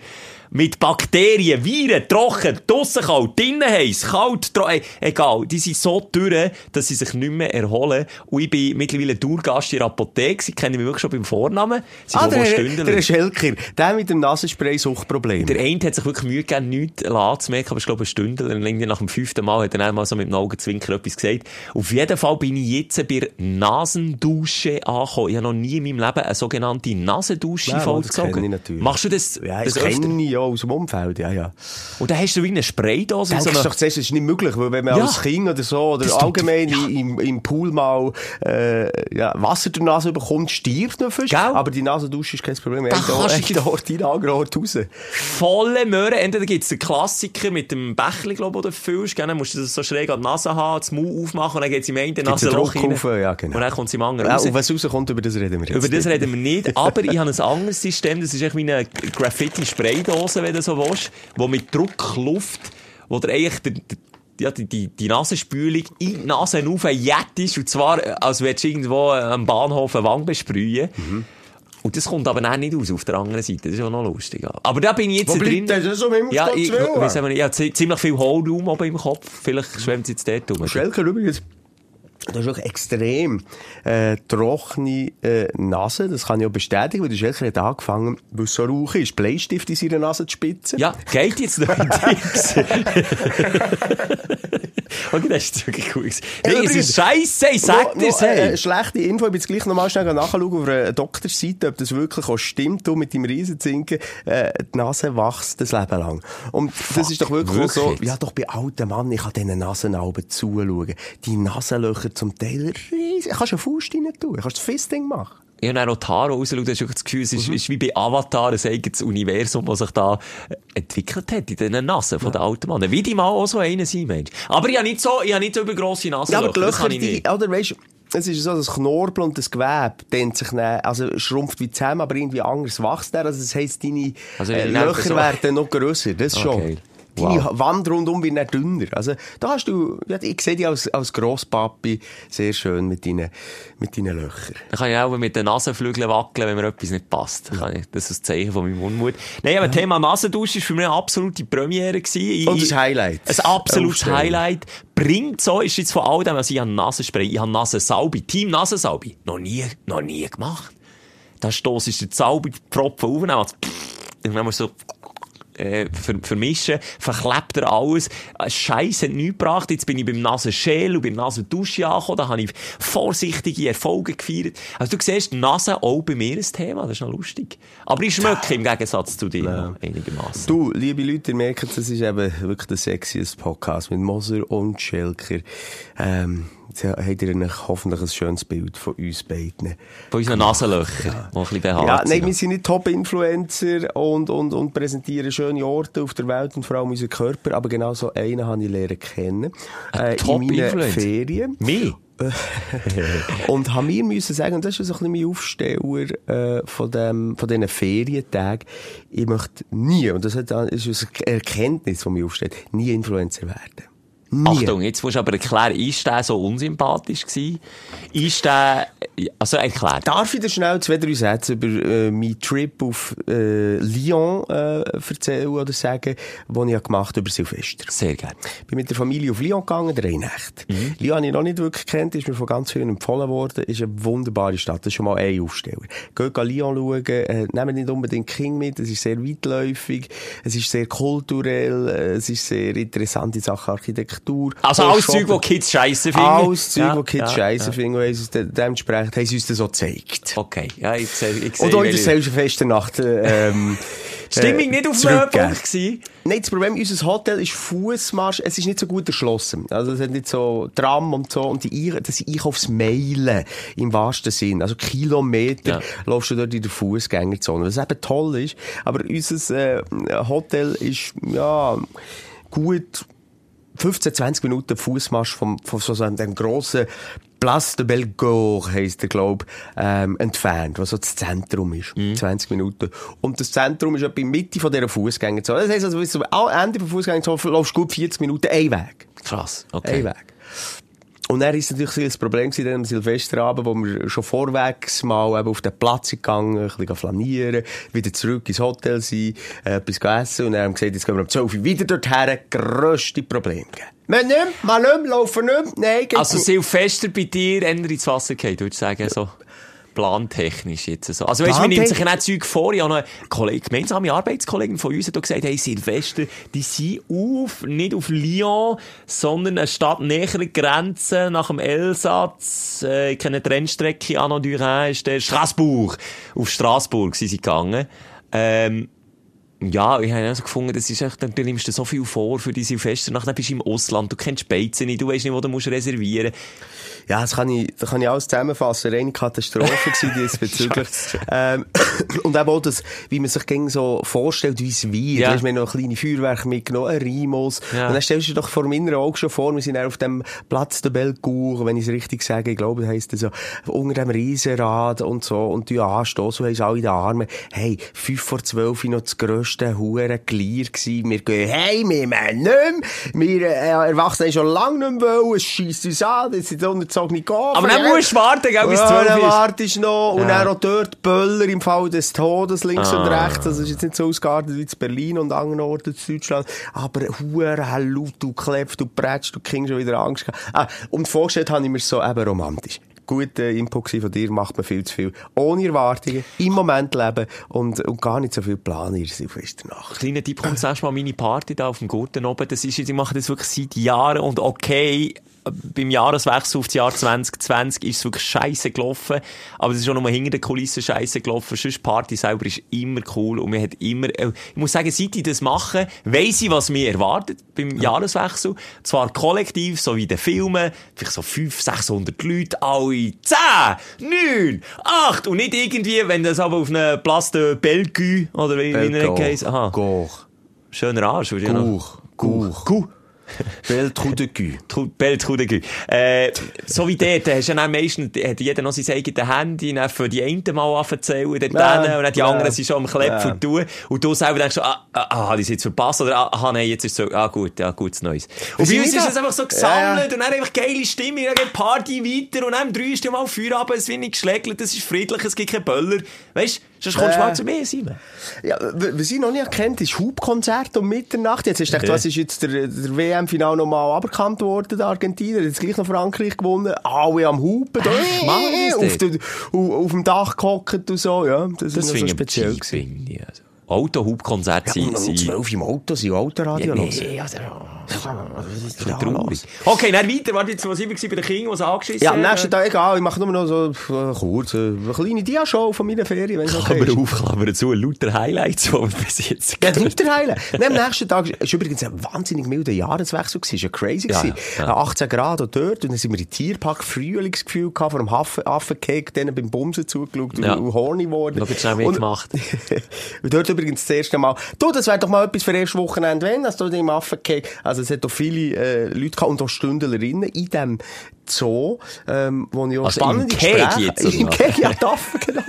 mit Bakterien, Viren, trocken, draussen kalt, drinnen heiß, kalt, tro äh, egal, die sind so durch, dass sie sich nicht mehr erholen. Und ich bin mittlerweile Dauergast in der Apotheke, sie kennen mich wirklich schon beim Vornamen. Sie Ah, der, Stündler. der Schelker, der mit dem Nasenspray Suchtproblem. Der eine hat sich wirklich Mühe gegeben, nichts anzumerken, aber ich glaube, ein Stündel. Und irgendwie nach dem fünften Mal hat er dann mal so mit dem Augenzwinker etwas gesagt. Auf jeden Fall bin ich jetzt bei Nasendusche angekommen. Ich habe noch nie in meinem Leben eine sogenannte Nasendusche Ja, vollgezogen. ich. Machst du das, ja, das das kenne ich ja aus dem Umfeld, ja, ja. Und dann hast du wie eine Spraydose. Denkst so eine- doch zuerst, das ist nicht möglich, weil wenn man Ja. als Kind oder so, oder Das tut- allgemein ja. im, im Pool mal, äh, ja, Wasser durch die Nase bekommt, stirbt noch. Gell? Aber die Nasendusche ist kein Problem. Da kannst du- Ort rein, Ort raus. volle Möhre. Entweder gibt's den Klassiker mit dem Bächli, glaube ich, oder füllst. Dann musst du das so schräg an die Nase haben, das Maul aufmachen, und dann geht's im einen Nasenloch rein. auf, ja, genau. Und dann kommt's im anderen Ja, raus. und was rauskommt, über das reden wir jetzt. Über das reden wir nicht, aber ich habe ein anderes System, das ist echt wie eine Graffiti-Spraydose, wenn du so willst, wo mit Druckluft, wo der eigentlich der, der, ja, die, die, die Nasenspülung in die Nase raufjet ist, und zwar, äh, als würdest du irgendwo äh, am Bahnhof eine Wange besprühen. Mhm. Und das kommt aber auch nicht aus auf der anderen Seite. Das ist auch noch lustig. Aber da bin ich jetzt Wo drin. das um Himmels ja, ich, auch nicht, ich habe zi- ziemlich viel Hohlraum oben im Kopf. Vielleicht schwemmt es jetzt dort rum. Schelker übrigens, du hast wirklich extrem äh, trockene äh, Nase, das kann ich auch bestätigen, weil der Schelker hat angefangen, weil es so rauch ist, Bleistift in seiner Nase zu spitzen. Ja, geht jetzt noch in Dings. okay, das ist wirklich cool. Nee, es ist scheisse, ich sag dir's, noch, hey. äh, schlechte Info, ich bin jetzt gleich nochmal schnell nachschauen auf einer Doktorseite, ob das wirklich auch stimmt, du mit deinem Riesenzinken, äh, die Nase wächst das Leben lang. Und das ist doch wirklich, auch so, wirklich? ja doch bei alten Mann, ich kann diesen Nasenalben zuschauen. Die Nasenlöcher zum Teil riesig, kannst du eine Faust rein tun, kannst du das Fisting machen. Ich habe dann auch rausschauen, da hast du das Gefühl, es ist, Mhm. ist wie bei Avatar ein eigenes Universum, das sich da äh, entwickelt hat in diesen Nasen von den alten Männern. Wie die mal auch so einer sein, Mensch. Aber ich habe nicht so, ich habe nicht so über grosse Nasen. Ja, aber das Löcher, kann ich die, oder weisst, es ist so, das Knorpel und das Gewebe dehnt sich dann, also schrumpft wie zusammen, aber irgendwie anders wächst er. Also das heisst, deine Also äh, Löcher so- werden noch grösser, das schon. Deine Wow. Wand rundum wird dann dünner. Also, da hast du, ja, ich sehe dich als, als Grosspapi sehr schön mit deinen, mit deinen Löchern. Dann kann ich auch mit den Nasenflügeln wackeln, wenn mir etwas nicht passt. Ich, das ist ein Zeichen von meinem Unmut. Nein, aber Thema Nasendusche war für mich eine absolute Premiere. Gewesen. Und ein Highlight. Ein absolutes Aufstellen. Highlight. Bringt so, ist jetzt von all dem, also ich habe Nasenspray, ich habe Nasensalbe, Team Nasensalbe. Noch nie, noch nie gemacht. Da stoss ist der Salbe, die Pfropfen auf, und dann macht's- und dann musst du so, äh, ver vermischen, verklebt er alles. Scheiße hat nichts gebracht. Jetzt bin ich beim Nasenschäl und beim Nasendusche angekommen. Da habe ich vorsichtige Erfolge gefeiert. Also du siehst, Nase auch bei mir ein Thema. Das ist noch lustig. Aber ich schmecke im Gegensatz zu dir noch einigermaßen. Du, liebe Leute, ihr merkt, das ist eben wirklich der sexiest Podcast mit Moser und Schelker. Ähm, jetzt habt ihr hoffentlich ein schönes Bild von uns beiden. Von unseren Nasenlöchern, die ein bisschen behaart Ja, nein, wir sind nicht Top-Influencer und, und, und präsentieren schöne Orte auf der Welt und vor allem unseren Körper, aber genau so einen habe ich lernen kennen. Äh, in meinen? Ferien. Mich? Und haben wir müssen sagen, und das ist so ein bisschen mein Aufsteller äh, von, dem, von diesen Ferientagen, ich möchte nie, und das ist eine Erkenntnis, die mich aufstellt, nie Influencer werden. Nie. Achtung, jetzt musst du aber erklären, ist der so unsympathisch gewesen? Ist der, also erklärt. Darf ich dir schnell zwei, drei Sätze über äh, meinen Trip auf äh, Lyon äh, erzählen oder sagen, den ich gemacht habe über Silvester? Sehr gerne. Ich bin mit der Familie auf Lyon gegangen, drei Nächte. Lyon habe ich noch nicht wirklich kennt, ist mir von ganz vielen empfohlen worden, ist eine wunderbare Stadt, das ist schon mal ein Aufsteller. Geht an Lyon schauen, äh, nehmt nicht unbedingt King mit, es ist sehr weitläufig, es ist sehr kulturell, äh, es ist sehr interessante Sachen, Architektur. Also Auch alles Zeug, wo Kids scheiße finden. Alles Zeug, Ja, wo Kids ja, scheisse ja. finden, haben sie dementsprechend haben sie uns das so gezeigt. Okay, ja, ich sehe, ich sehe. Und auch in der Selbstfesten Nacht, ähm, Stimmung äh, nicht auf dem. Höhepunkt gewesen. Nein, das Problem, unser Hotel ist Fußmarsch, es ist nicht so gut erschlossen. Also, es hat nicht so Tram und so, und die, das sind Einkaufsmeilen im wahrsten Sinn. Also, Kilometer Ja. laufst du dort in der Fußgängerzone. Was eben toll ist. Aber unser, äh, Hotel ist, ja, gut 15, 20 Minuten Fußmarsch vom, von so einem grossen Place de Bellecour heisst der, glaub, ähm, entfernt, was so das Zentrum ist. 20 Minuten. Und das Zentrum ist etwa in der Mitte von dieser Fußgängerzone. Das heisst, also, bis zum Ende der Fußgängerzone laufst du gut 40 Minuten ein Weg. Krass, Ein okay. Weg. Und dann ist natürlich das Problem gewesen, dann am Silvesterabend, wo wir schon vorwegs mal eben auf den Platz gegangen, ein bisschen flanieren, wieder zurück ins Hotel sein, äh, etwas essen und haben wir gesagt, jetzt gehen wir um 12 Uhr wieder dorthin, grösste Problem. Wir nicht, mal nicht, laufen nicht, nein, Also. Silvester bei dir ändert ins Wasser geht, würde ich sagen, so. Plantechnisch jetzt so. Also weißt du, man nimmt sich ja nicht Zeug vor. Ich habe eine Kollegin, gemeinsame Arbeitskollegen von uns hat auch gesagt, hey, Silvester, die sind auf, nicht auf Lyon, sondern eine Stadt näher Grenze, nach dem Elsatz, äh, ich kenne die Rennstrecke, Anno Durin, ist der Strasbourg. Auf Straßburg sind sie gegangen. Ähm, ja, ich habe also gefunden, das ist echt, du nimmst dir so viel vor für die Silvesternacht, dann bist du im Ausland, du kennst Beizen nicht, du weißt nicht, wo du musst reservieren Ja, das kann ich, das kann ich alles zusammenfassen. Reine Katastrophe gewesen diesbezüglich. ähm, und eben auch das, wie man sich gegen so vorstellt, wie es wird. Ja. Ja. Wir haben noch kleine Feuerwerke mitgenommen, Rimos. Ja. Und dann stellst du dir doch vor meinen Augen schon vor, wir sind auf dem Platz der Belcour, wenn ich es richtig sage, ich glaube, das heisst so, unter dem Riesenrad und so, und du anstoßen, und haben alle in den Armen. Hey, fünf vor zwölf noch das grösste Huren Glier gewesen. Wir gehen, hey, wir meinen nicht mehr. Wir, äh, Erwachsene haben schon lange nicht mehr wollen. Es scheisst uns an, das sind unterzogene Gaben. Aber dann musst du warten, gell, bis ja, 12 dann ist. wartest du noch. Und Ja. dann auch dort Böller im Fall des Todes, links und Ah. rechts. Also, es ist jetzt nicht so ausgeartet wie in Berlin und anderen Orten in Deutschland. Aber Huren, laut, du klebst, du prätschst, du kriegst schon wieder Angst. Ah, und vorgestellt habe ich mir so eben romantisch. Guter Input von dir, macht man viel zu viel. Ohne Erwartungen, im Moment leben und, und gar nicht so viel planen der Silvesternacht. Kleiner Tipp, kommt zuerst mal meine Party da auf dem Gurten oben. Das ist, ich mache das wirklich seit Jahren und okay, beim Jahreswechsel auf das Jahr 2020 ist es wirklich scheiße gelaufen. Aber es ist auch nur hinter den Kulissen scheiße gelaufen. Sonst die Party selber ist immer cool und man hat immer, äh, ich muss sagen, seit ich das mache, weiss ich, was mich erwartet beim Jahreswechsel. Zwar kollektiv, so wie in den Filmen, vielleicht so 500, 600 Leute, alle 10, 9, 8 und nicht irgendwie, wenn das aber auf einer Place de Bellevue oder wie, wie er heisst. Aha. Goch. Schöner Arsch, würde ich noch. Guch. Guch. Guch. Belle Trou de Cul. Trou- Belle Trou de Cul. Äh, so wie dort, hast du ja dann meistens, hat jeder noch sein eigenes Handy, dann für die einen mal anzählen, dort Ja, hinten, und dann die ja. anderen sind schon am Klepfen Ja. und tun. Und du selber denkst so, ah, ah, ah, habe ich es jetzt verpasst? Oder, ah, ah, nein, jetzt ist es so, ah, gut, ja, gutes Neues. Und bei uns ist da? es einfach so gesammelt ja. und dann einfach geile Stimmung, dann geht Party weiter und dann am drei Mal Feierabend, es wird nicht geschlägelt, es ist friedlich, es gibt keine Böller. Weißt du, sonst kommst du Ja. mal zu mir, Simon. Ja, was ich noch nicht erkannt ist Hubkonzert um Mitternacht. Jetzt hast du gedacht, was ist jetzt der, der WM-Final nochmal aberkannt worden, der Argentinier, hat jetzt gleich noch Frankreich gewonnen, alle am Hupen, die das auf, auf, auf dem Dach gehockt und so, ja, das, Das ist noch so speziell ich. Also. Autohubkonzerte Ja, sind. um sind- 12 im Auto sind Autoradio Ja, los. nee, also, Das ist traurig. Okay, dann weiter. Warte, jetzt, was ich war bei den Kindern, die angeschissen Ja, am nächsten Tag, egal, ich mache nur noch so äh, kurz äh, eine kleine Dia-Show von meiner Ferien, wenn es okay Klammer ist. auf, Klammer zu. Lauter Highlights, die wir bis jetzt Ja, heilen. Nein, am nächsten Tag war übrigens ein wahnsinnig milder Jahreswechsel. Es war ja crazy. Ja, gewesen. ja. Äh, 18 Grad auch dort. Und dann sind wir in Tierpark Frühlingsgefühl gehabt, vor dem Affen- Affencake, denen beim Bumsen zugeschaut und, Ja. und horny geworden. Noch schnell Und- mitgemacht. und dort übrigens das erste Mal. Du, das wäre doch mal etwas für erst Wochenende, wenn, als du im Affencake, also es hat auch viele äh, Leute gehabt und auch Stündlerinnen in dem Zoo, ähm, wo ich auch Also spannende Gespräche- jetzt, Im was? Cake, ja, die Affen, genau.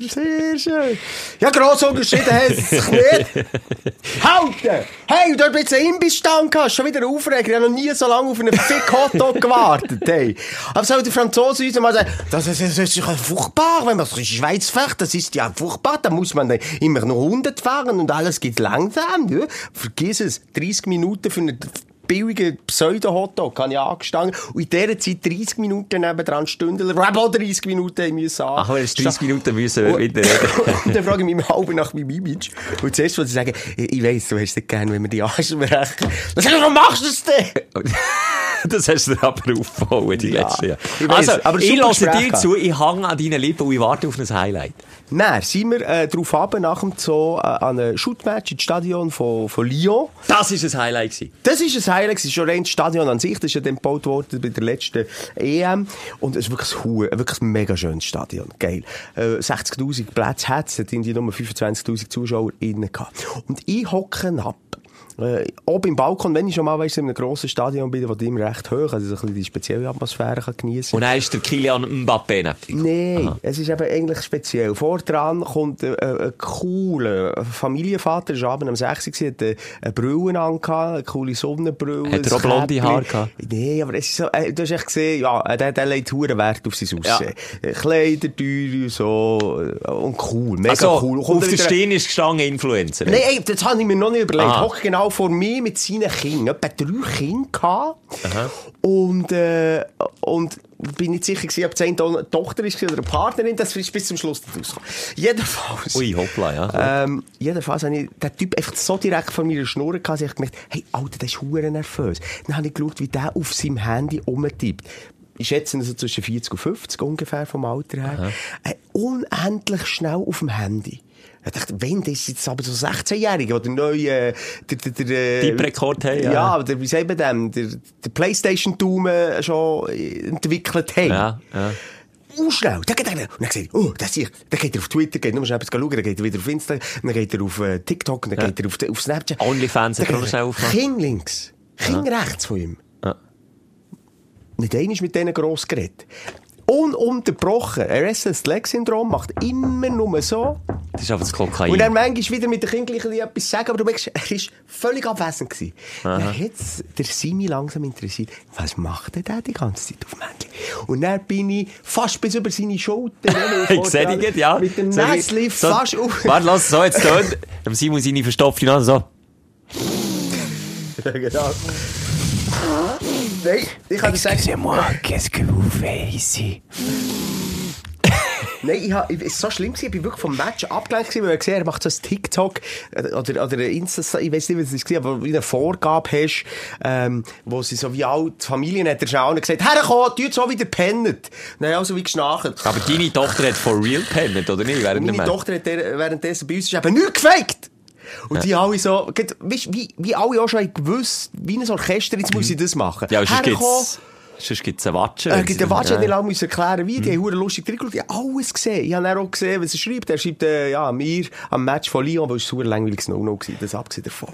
Sehr schön. Ja, gross unterschieden hat es nicht. Halten! Hey, du hast jetzt einen Imbissstand gehabt, schon wieder aufregen. Ich habe noch nie so lange auf einen Fick Hotdog gewartet, hey. Aber soll der Franzose uns mal sagen, das ist, das ist ja furchtbar, wenn man so in die Schweiz fährt, das ist ja furchtbar, da muss man immer noch 100 fahren und alles geht langsam, ja. Vergiss es, 30 Minuten für eine billigen Pseudo-Hotdog habe ich angestanden. Und in dieser Zeit 30 Minuten nebendran Stündler, wo eben auch 30 Minuten haben müssen Ach, wir haben 30 Minuten müssen Und- wieder reden. und dann frage ich mich im halben nach meinem Image. Und zuerst wollte ich sagen, ich, ich weiss, du hast es nicht gern, wenn wir die ansprechen. Dann sag ich, warum machst du das denn? Das hast du aber aufgebaut, die Ja, letzten Jahre. ich weiss, Also, aber ich höre dir zu, ich hänge an deinen Lippen und ich warte auf ein Highlight. Dann sind wir äh, drauf ab, nach dem Zoo, äh, an einem Shootmatch ins Stadion von, von Lyon. Das war ein Highlight. Gewesen. Das ist ein Highlight, es ist schon rein das Stadion an sich, das ist ja dann gebaut worden bei der letzten EM. Und es ist wirklich ein, wirklich ein mega schönes Stadion. Geil. Äh, 60.000 Plätze hat es, hat irgendwie nur 25.000 Zuschauer innen gehabt. Und ich hocke ab. Äh, oben im Balkon, wenn ich schon mal weiss, in einem grossen Stadion bin, wo die immer recht hoch, also so ein die spezielle Atmosphäre kann geniessen Und dann ist der Kilian Mbappé neben Nee, es ist eben eigentlich speziell. Vordran kommt ein, ein, cooler Familienvater, ist abends am 6 Uhr, hat eine, eine Brille angehabt, eine coole Sonnenbrille. Hat er auch blonde. Haare gehabt? Nee, aber es ist so, äh, du hast echt gesehen, ja, äh, der, der legt hohen Wert auf sein Aussehen. Äh, Kleider, teuer, so, äh, und cool, mega Also, cool. auf Kommt der wieder- Stirn ist gestanden Influencer. Nein, ey, das habe ich mir noch nicht überlegt. Hock genau vor mir mit seinen Kindern. Etwa drei Kinder gehabt. Und, äh, und bin nicht sicher gewesen, ob es eine To- Tochter ist oder eine Partnerin. Das ist bis zum Schluss nicht rausgekommen. Jedenfalls. Ui, hoppla, ja. Ähm, jedenfalls habe ich den Typ einfach so direkt vor meiner Schnur gehabt, dass ich gemerkt hey, Alter, der ist hure nervös. Dann habe ich geschaut, wie der auf seinem Handy rumtippt. Ich schätze so zwischen 40 und 50 ungefähr vom Alter her. Äh, unendlich schnell auf dem Handy. Ich dachte, wenn, das ist jetzt aber so 16-Jährige, der neue, der, der, der, Typrekord haben, ja. Ja, der, wie sagt man dem, der, der Playstation-Doom äh, schon äh, entwickelt haben. Ja, ja. Uh, schnell. Geht er, und dann sagt oh, das hier. Dann geht er auf Twitter, geht nur schnell etwas schauen, dann geht er wieder auf Insta, dann geht er auf äh, TikTok, dann Ja. geht er auf, auf Snapchat. Onlyfans hat er schnell aufgemacht. King links, King rechts von ihm. Ja. Nicht einmal mit denen gross geredet. Ununterbrochen. RSS-Lag-Syndrom macht immer nur so. Das ist aber das Kokain. Und dann manchmal wieder mit den Kindern etwas sagen, aber du merkst, er war völlig abwesend. Gewesen. Dann hat der Simi langsam interessiert, was macht denn der die ganze Zeit auf Handy? Und dann bin ich fast bis über seine Schulter. Ich sehe dich, jetzt, ja. Mit dem. Näsli So, fast auf. Warte, lass, so jetzt tönt. Dem Simon seine verstopfte Nase, so. Ja, genau. Nein, ich kann dir sagen... moi, qu'est-ce que vous faites ici? Nein, ich hab, ich, es war so schlimm, gewesen, ich bin wirklich vom Match abgelenkt, gewesen, weil ich gesehen er macht so ein TikTok äh, oder, oder ein Insta, ich weiß nicht, was es war, aber wie eine Vorgabe hast, ähm, wo sie so wie all die Familien hat er schon allen gesagt, herkomm, tu jetzt so wieder pennet. Dann also wie geschnarcht. Aber deine Tochter hat for real pennt, oder nicht? Während Meine Tochter hat der, währenddessen bei uns ist eben nichts gefaked. Und die alle so, weisst, wie, wie alle auch schon haben gewusst, wie ein Orchester, jetzt muss ich das machen. Ja, sonst gibt's, sonst gibt's einen Watscher. Äh, der Watsch ja. hat nicht lange müssen erklären, wie. Die haben hure lustig drin geschaut. Ich habe alles gesehen. Ich habe dann auch gesehen, was er schreibt. Er schreibt, äh, ja, mir am Match von Lyon, weil es super langweiliges No-No war. Das abgesehen davon.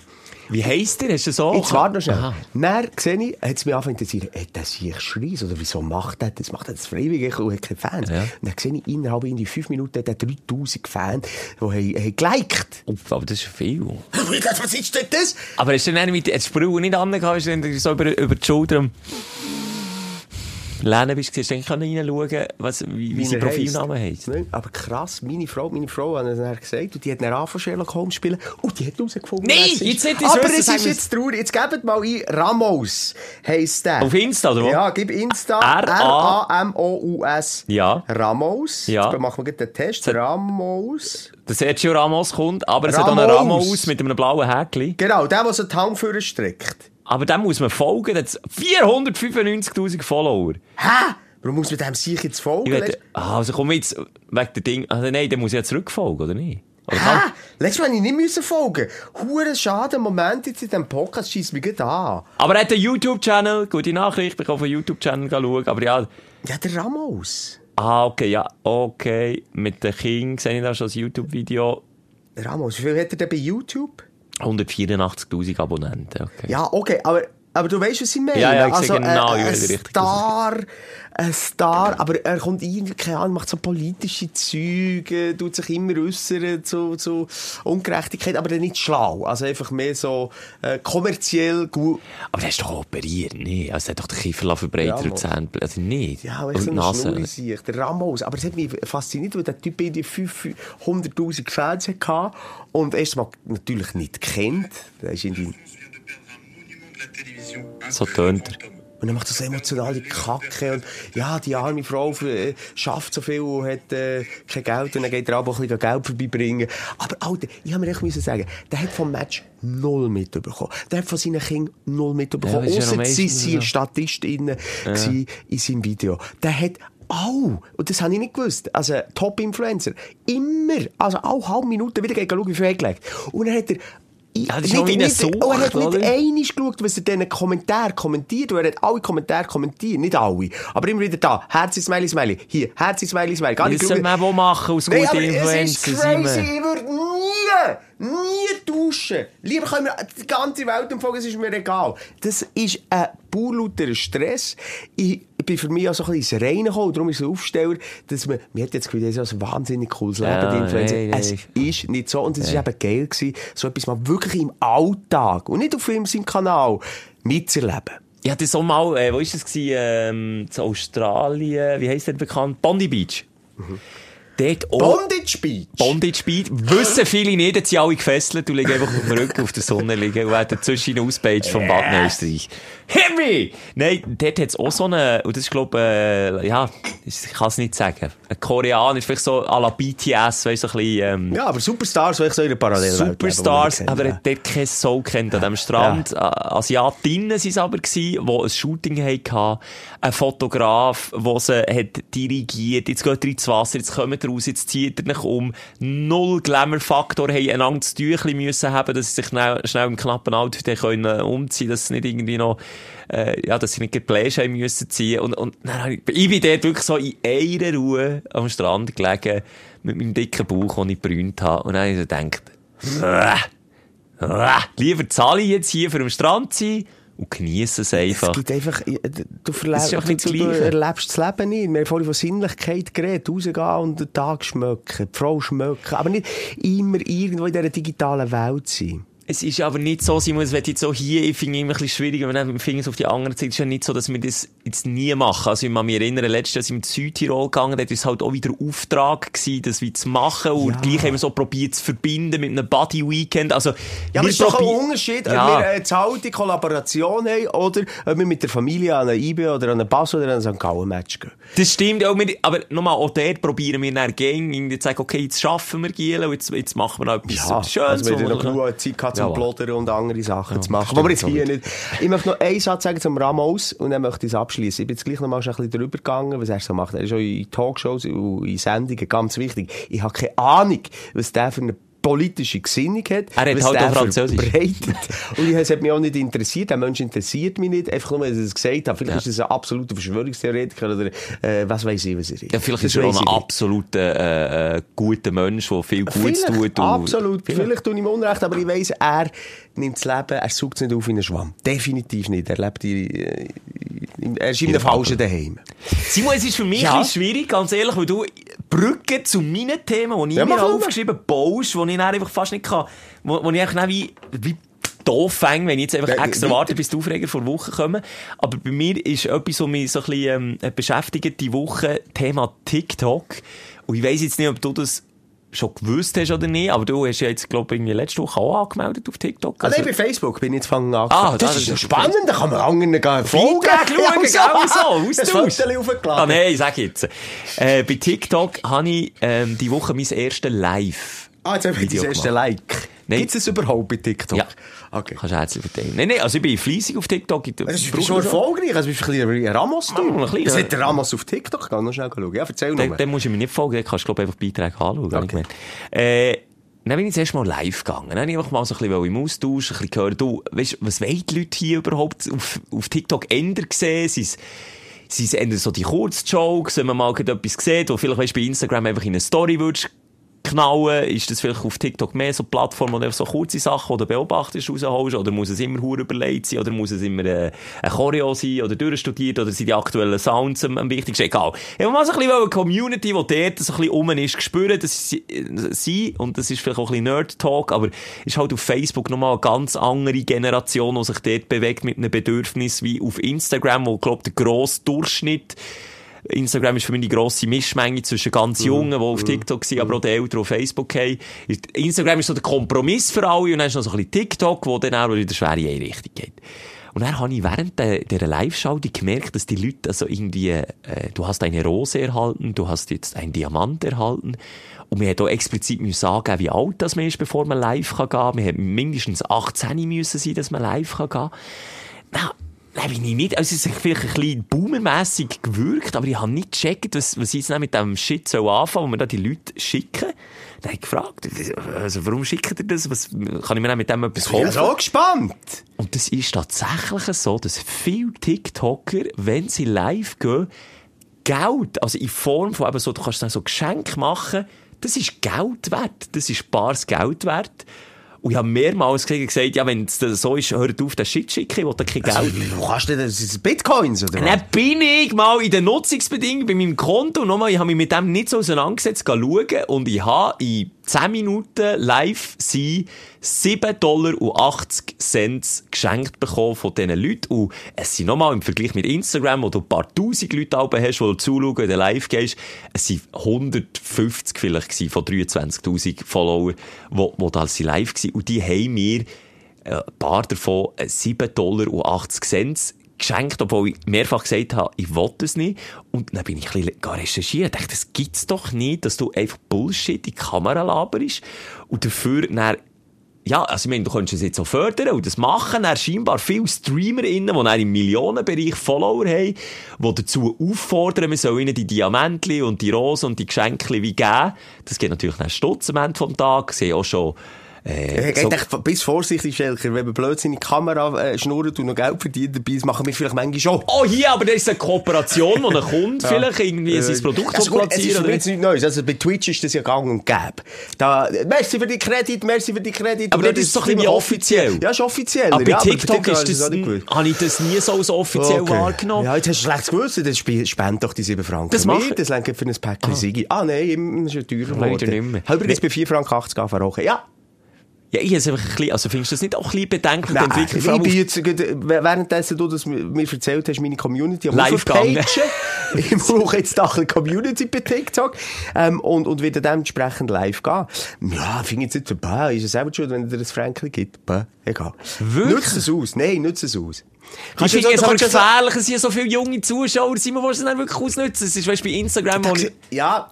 Wie heisst der? Hast du so? Jetzt warte noch schnell. Aha. Dann sehe ich, hat es mich angefangen zu interessieren, hat der sich schreit oder wieso macht er das? Macht er das freiwillig und hat keine Fans? Ja. Und dann sehe ich, innerhalb in die fünf Minuten hat er 3000 Fans, die haben, haben geliked. Oh, aber das ist viel. Ich was ist denn das? Aber hast du dann mit, die Brille nicht angehabt, hast du so über, über die Schulter... Lernen bist, du eigentlich reinschauen was, wie, wie sein Profilname heisst. Nein, Aber krass, meine Frau, meine Frau hat es dann gesagt, und die hat dann angefangen Sherlock Holmes spielen, und die hat herausgefunden, Nein, jetzt nicht, das Aber es ist jetzt traurig. Jetzt gebt mal ein, Ramos heisst der. Auf Insta, oder? Ja, gib Insta. R-A- R-A-M-O-U-S. Ja. Ramos. Ja. Jetzt machen wir den Test. Ramos. Der Sergio Ramos kommt, aber es hat auch einen Ramos. Mit einem blauen Häkchen. Genau, der, der so die Hand streckt. Aber dem muss man folgen, der hat 495.000 Follower. Hä? Warum muss man dem sich jetzt folgen? Wette, ah, also komm jetzt, wegen der Ding, also nein, der muss ja zurückfolgen, oder nicht? Oder Hä? Letztes Mal ich nicht müssen folgen. Hure schade, Moment jetzt in diesem Podcast schießt mich gerade an. Aber er hat einen YouTube-Channel, gute Nachricht, ich kann auf den YouTube-Channel schauen, aber ja, Ja, der Ramos. ah, okay, ja, okay, mit den King sehe ich da schon das YouTube-Video, Ramos, wie viel hat er denn bei YouTube? 184.000 Abonnenten, okay. Ja, okay, aber, aber du weißt, was ich meine. Ja, ja, ich also, genau, äh, ich ein Star, ein Star, aber er kommt irgendwie, keine Ahnung, macht so politische Züge, tut sich immer äußern zu, zu Ungerechtigkeit, aber dann nicht schlau. Also einfach mehr so äh, kommerziell gut. Aber der ist doch operiert, nee, also der hat doch den Kiefer verbreitet Ja, und Zähne, also nicht. Ja, aber und ich so Nase. Sich, der Ramos. Aber es hat mich fasziniert, weil der Typ irgendwie 500'000 Fans hatte und erstmal natürlich nicht kennt. Der ist in die So tönt er. Und dann macht so emotionale Kacke und ja, die arme Frau äh, schafft so viel und hat äh, kein Geld und dann geht er auch ein bisschen Geld vorbeibringen. Aber Alter, ich habe mir echt müssen sagen, der hat vom Match null mitbekommen. Der hat von seinen Kindern null mitbekommen. Ja, das noch sie so. Statistinnen ja. in seinem Video. Der hat auch, und das habe ich nicht gewusst, also Top-Influencer, immer, also auch halbe Minute wieder gegen schauen, wie viel er gelegt. Und dann hat er Ja, das ist noch eine Sucht, und er hat nicht einmal geschaut, was er diesen Kommentar kommentiert. Er hat alle Kommentare kommentiert. Nicht alle. Aber immer wieder da. Herzi, Smiley, Smiley. Hier. Herzi, Smiley, Smiley. Gar nicht man auch machen, aus Nein, guten aber es ist Influencer, crazy. Ich würde nie, nie tauschen. Lieber können wir die ganze Welt umfolgen, es ist mir egal. Das ist ein purlauter Stress. Ich bin für mich auch so ein bisschen ins Reine gekommen. Darum ist es ein Aufsteller, dass man, mir hat jetzt das Gefühl, das ist ein wahnsinnig cooles Leben, Ja, die Influencer. nein, Es nein. ist nicht so. Und es war eben geil, gewesen, so etwas mal wirklich im Alltag und nicht auf ihm seinem Kanal mitzuerleben. Ich hatte so mal, äh, wo ist das gewesen, ähm, zu Australien, wie heisst der bekannt? Bondi Beach. Dort. Bondage Beach. Bondage Beach. Wissen viele nicht, jetzt sind alle gefesselt und liegen einfach auf dem Rücken auf der Sonne liegen und werden zwischen ausgepeitscht vom Bad Österreich. Hit me! Nein, dort hat es auch so eine, und das ist, glaube äh, ja, ich kann es nicht sagen. Ein Koreaner, vielleicht so à la BTS, weißt du, so ein bisschen, ähm, Ja, aber Superstars, weil ich so in der Parallelwelt Superstars, aber er hat dort kein Soul kennt an dem Strand. Ja. Asiatinnen waren es aber, gewesen, die ein Shooting hatten. Ein Fotograf, der sie hat dirigiert. Jetzt geht ihr ins Wasser, jetzt kommt ihr raus, jetzt zieht ihr euch um. Null Glamour-Faktor, haben einander das Tüchli müssen haben, dass sie sich schnell, im knappen Outfit können umziehen, dass sie nicht irgendwie noch, äh, ja, dass sie nicht Gebläse haben müssen ziehen. Und, und hab ich, bin dort wirklich so in einer Ruhe am Strand gelegen, mit meinem dicken Bauch, den ich brünt habe. Und dann habe ich so gedacht, äh, äh, lieber zahle ich jetzt hier für am Strand zu sein und genieße es Es einfach. gibt einfach, du, Das verlebst, du, du erlebst das Leben nicht. Wir haben vorhin von Sinnlichkeit geredet. Rausgehen und den Tag schmücken, die Frau schmücken. Aber nicht immer irgendwo in dieser digitalen Welt sein. Es ist aber nicht so, Simon, es wird jetzt so hier, ich finde es immer ein bisschen schwierig, wenn man Finger auf die andere zeigt. Es ist ja nicht so, dass wir das jetzt nie machen. Also, ich kann mich erinnern, letztes Jahr sind wir in Südtirol gegangen, da war es halt auch wieder Auftrag gewesen, das wie zu machen. Und Ja. gleich haben wir so probiert zu verbinden mit einem Buddy-Weekend. Also, Ja, aber es ist doch ein Unterschied, Ja. ob wir eine zahlte Kollaboration haben oder ob wir mit der Familie an eine IB oder an einen Bass oder an ein St. Gallen-Match gehen. Das stimmt, auch wir, aber nochmal, auch dort probieren wir dann gegen, irgendwie zu sagen, okay, jetzt schaffen wir Giel und jetzt, jetzt machen wir noch etwas Schönes. also wir haben ja noch genug Zeit gehabt zum Plodern und andere Sachen zu Ja, machen. Aber jetzt hier nicht. Ich möchte noch einen Satz sagen zum Ramos und dann möchte ich es abschließen. Ich bin jetzt gleich noch mal ein bisschen drüber gegangen, was er so macht. Er ist auch in Talkshows und in Sendungen ganz wichtig. Ich habe keine Ahnung, was der für eine politische Gesinnung hat. Er hat halt der auch Französisch. verbreitet. Und ich- es hat mich auch nicht interessiert. Der Mensch interessiert mich nicht. Einfach nur, weil er es gesagt hat. Vielleicht Ja. ist es ein absoluter Verschwörungstheoretiker oder äh, was weiß ich, was er ist. Ja, vielleicht Das ist er auch ein absoluter, äh, guter Mensch, der viel Gutes Vielleicht, tut. und- absolut. Vielleicht. tue ich ihm Unrecht, aber ich weiss, er nimmt das Leben, er sucht es nicht auf wie ein Schwamm. Definitiv nicht. Er lebt in, äh, in, er ist in einem falschen daheim. Simon, es ist für mich Ja. ein bisschen schwierig, ganz ehrlich, weil du Brücken zu meinen Themen, die ich Ja, mir aufgeschrieben habe, baust, die ich einfach fast nicht kann, wo, wo ich einfach wie, wie doof fängt, wenn ich jetzt einfach extra warte, bis die Aufreger vor Woche kommen. Aber bei mir ist etwas, was mich so ein bisschen ähm, beschäftigt, die Woche, Thema TikTok. Und ich weiss jetzt nicht, ob du das schon gewusst hast oder nicht, aber du hast ja jetzt, glaube ich, irgendwie letzte Woche auch angemeldet auf TikTok. Ah, nein, bei Facebook bin ich jetzt fangen an. Ah, das, das ist ja spannend, da kann man anderen gehen folgen. Schauen, Ja, gell, so, Austausch. Aufgeladen. Ah, nein, sag jetzt. Äh, bei TikTok habe ich ähm, die Woche mein erstes Live. Ah, jetzt habe ich das erste. Like. Nein. Gibt es überhaupt bei TikTok? Ja. Okay. Kannst du herzlich verteilen. Nein, nein, also ich bin fleissig auf TikTok. Ich, Das ist schon erfolgreich. Also bist du ein bisschen Ramos, du. Ein hat der Ramos auf TikTok? Noch schnell schauen. Ja, erzähl Dann, nur. dann musst du mir nicht folgen, dann kannst du, glaube ich, einfach Beiträge anschauen. Äh, dann bin ich zuerst mal live gegangen. Dann ich mal so ein bisschen im Austausch, ein bisschen gehört, du, weißt, was wollen die Leute hier überhaupt auf, auf TikTok ändern sehen? Sie sind so die Kurzjokes, wenn man mal etwas sieht, wo vielleicht, weißt, bei Instagram einfach in eine Story würdest knallen, ist das vielleicht auf TikTok mehr so Plattform, wo du so kurze Sachen oder beobachtest rausholst, oder muss es immer hure überlegt sein, oder muss es immer äh, ein Choreo sein, oder durchstudiert, oder sind die aktuellen Sounds am, am wichtigsten, egal. Ich wollte mal so ein bisschen eine Community, die dort so ein bisschen rum ist, spüren, dass sie, äh, sie, und das ist vielleicht auch ein bisschen Nerd-Talk, aber ist halt auf Facebook nochmal eine ganz andere Generation, die sich dort bewegt mit einem Bedürfnis, wie auf Instagram, wo, glaub der grosse Durchschnitt Instagram ist für mich die grosse Mischmenge zwischen ganz Jungen, die auf TikTok sind, aber auch den Eltern, die auf Facebook haben. Instagram ist so der Kompromiss für alle und dann ist noch so ein bisschen TikTok, wo dann auch wieder in eine Richtung geht. Und dann habe ich während der, dieser Live-Schaltung gemerkt, dass die Leute also irgendwie, äh, du hast eine Rose erhalten, du hast jetzt einen Diamant erhalten. Und wir auch explizit müssen sagen, wie alt das man ist, bevor man live kann gehen. Wir hätten mindestens 18 müssen sein, dass man live kann gehen. Na, Nein, bin ich nicht. Also, es hat vielleicht ein bisschen boomermässig gewirkt, aber ich habe nicht gecheckt, was, was ich jetzt mit dem Shit soll anfangen, wo wir da die Leute schicken. Dann habe ich gefragt, also, warum schickt ihr das? Was, kann ich mir mit dem etwas Ich bin kaufen? so gespannt. Und das ist tatsächlich so, dass viele TikToker, wenn sie live gehen, Geld, also in Form von eben so, du kannst dann so Geschenke machen, das ist Geld wert. Das ist bares Geld wert. Und ich habe mehrmals gesagt, ja, wenn es so ist, hört auf, den Shit schicken, ich will da kein Geld. Also, wie kannst du denn, das sind Bitcoins, oder Dann bin ich mal in den Nutzungsbedingungen bei meinem Konto. Und nochmal, ich habe mich mit dem nicht so auseinandergesetzt, schauen. Und ich habe in 10 Minuten live sein 7,80 Dollar geschenkt bekommen von diesen Leuten. Und es sind nochmal im Vergleich mit Instagram, wo du ein paar tausend Leute oben hast, die du zuschauen, wenn du live gehst, es sind 150 vielleicht gewesen von 23.000 Follower, wo, wo da live waren. Und die haben mir äh, ein paar davon äh, 7,80 Dollar geschenkt, obwohl ich mehrfach gesagt habe, ich will das nicht. Und dann bin ich ein bisschen recherchiert und dachte, das gibt's doch nicht, dass du einfach Bullshit in die Kamera laberst und dafür dann ja, also ich meine, du könntest es jetzt auch fördern und das machen. Dann scheinbar viele StreamerInnen, die dann im Millionenbereich Follower haben, die dazu auffordern, man soll ihnen die Diamantli und die Rosen und die Geschenke wie geben. Das geht natürlich dann Stutz am Ende vom Tag. Sie auch schon, äh, Ich so- so, bis vorsichtig, Schelker, wenn man blödsinn in die Kamera äh, schnurrt und noch Geld verdient dabei, das machen wir vielleicht manchmal schon. Oh, hier, aber das ist eine Kooperation, wo ein Kunde vielleicht irgendwie sein Produkt also gut, es ist platzieren jetzt nichts Neues. Also bei Twitch ist das ja gang und gäbe. Da, merci für die Kredit, merci für die Kredit. Aber das ist doch ein bisschen offiziell. Ja, ist offiziell. Aber bei ja, TikTok habe ist ich das, nicht gewusst. habe ich das nie so als offiziell Okay. wahrgenommen. Ja, jetzt hast du schlechtes Gewissen, dann sp- spend doch die 7 Franken. Das mache ich. Das lenkt für ein Päckchen Sigi. Ah, nein, das ist ja teurer Leider geworden. nicht mehr. Übrigens Nee. bei 4 Franken 80 angefangen. Ja. Ja, ich es einfach ein bisschen, also findest du das nicht auch ein bisschen bedenklich, Nein, Entwicklung? ich bin jetzt, währenddessen du das mir erzählt hast, meine Community am Live ich brauche jetzt da ein bisschen Community bei TikTok, ähm, und, und wieder dementsprechend live gehen. Ja, finde ich jetzt nicht, bäh, ist es selber schuld, wenn dir das Frankel gibt. Bäh, egal. Wirklich? Nutzt es aus. Nein, nutzt es aus. Ich du finde es aber du gefährlich, es sind so viele junge Zuschauer, sind, die es dann wirklich ausnutzen. Es ist, weißt du, bei Instagram, wo ich, Ja,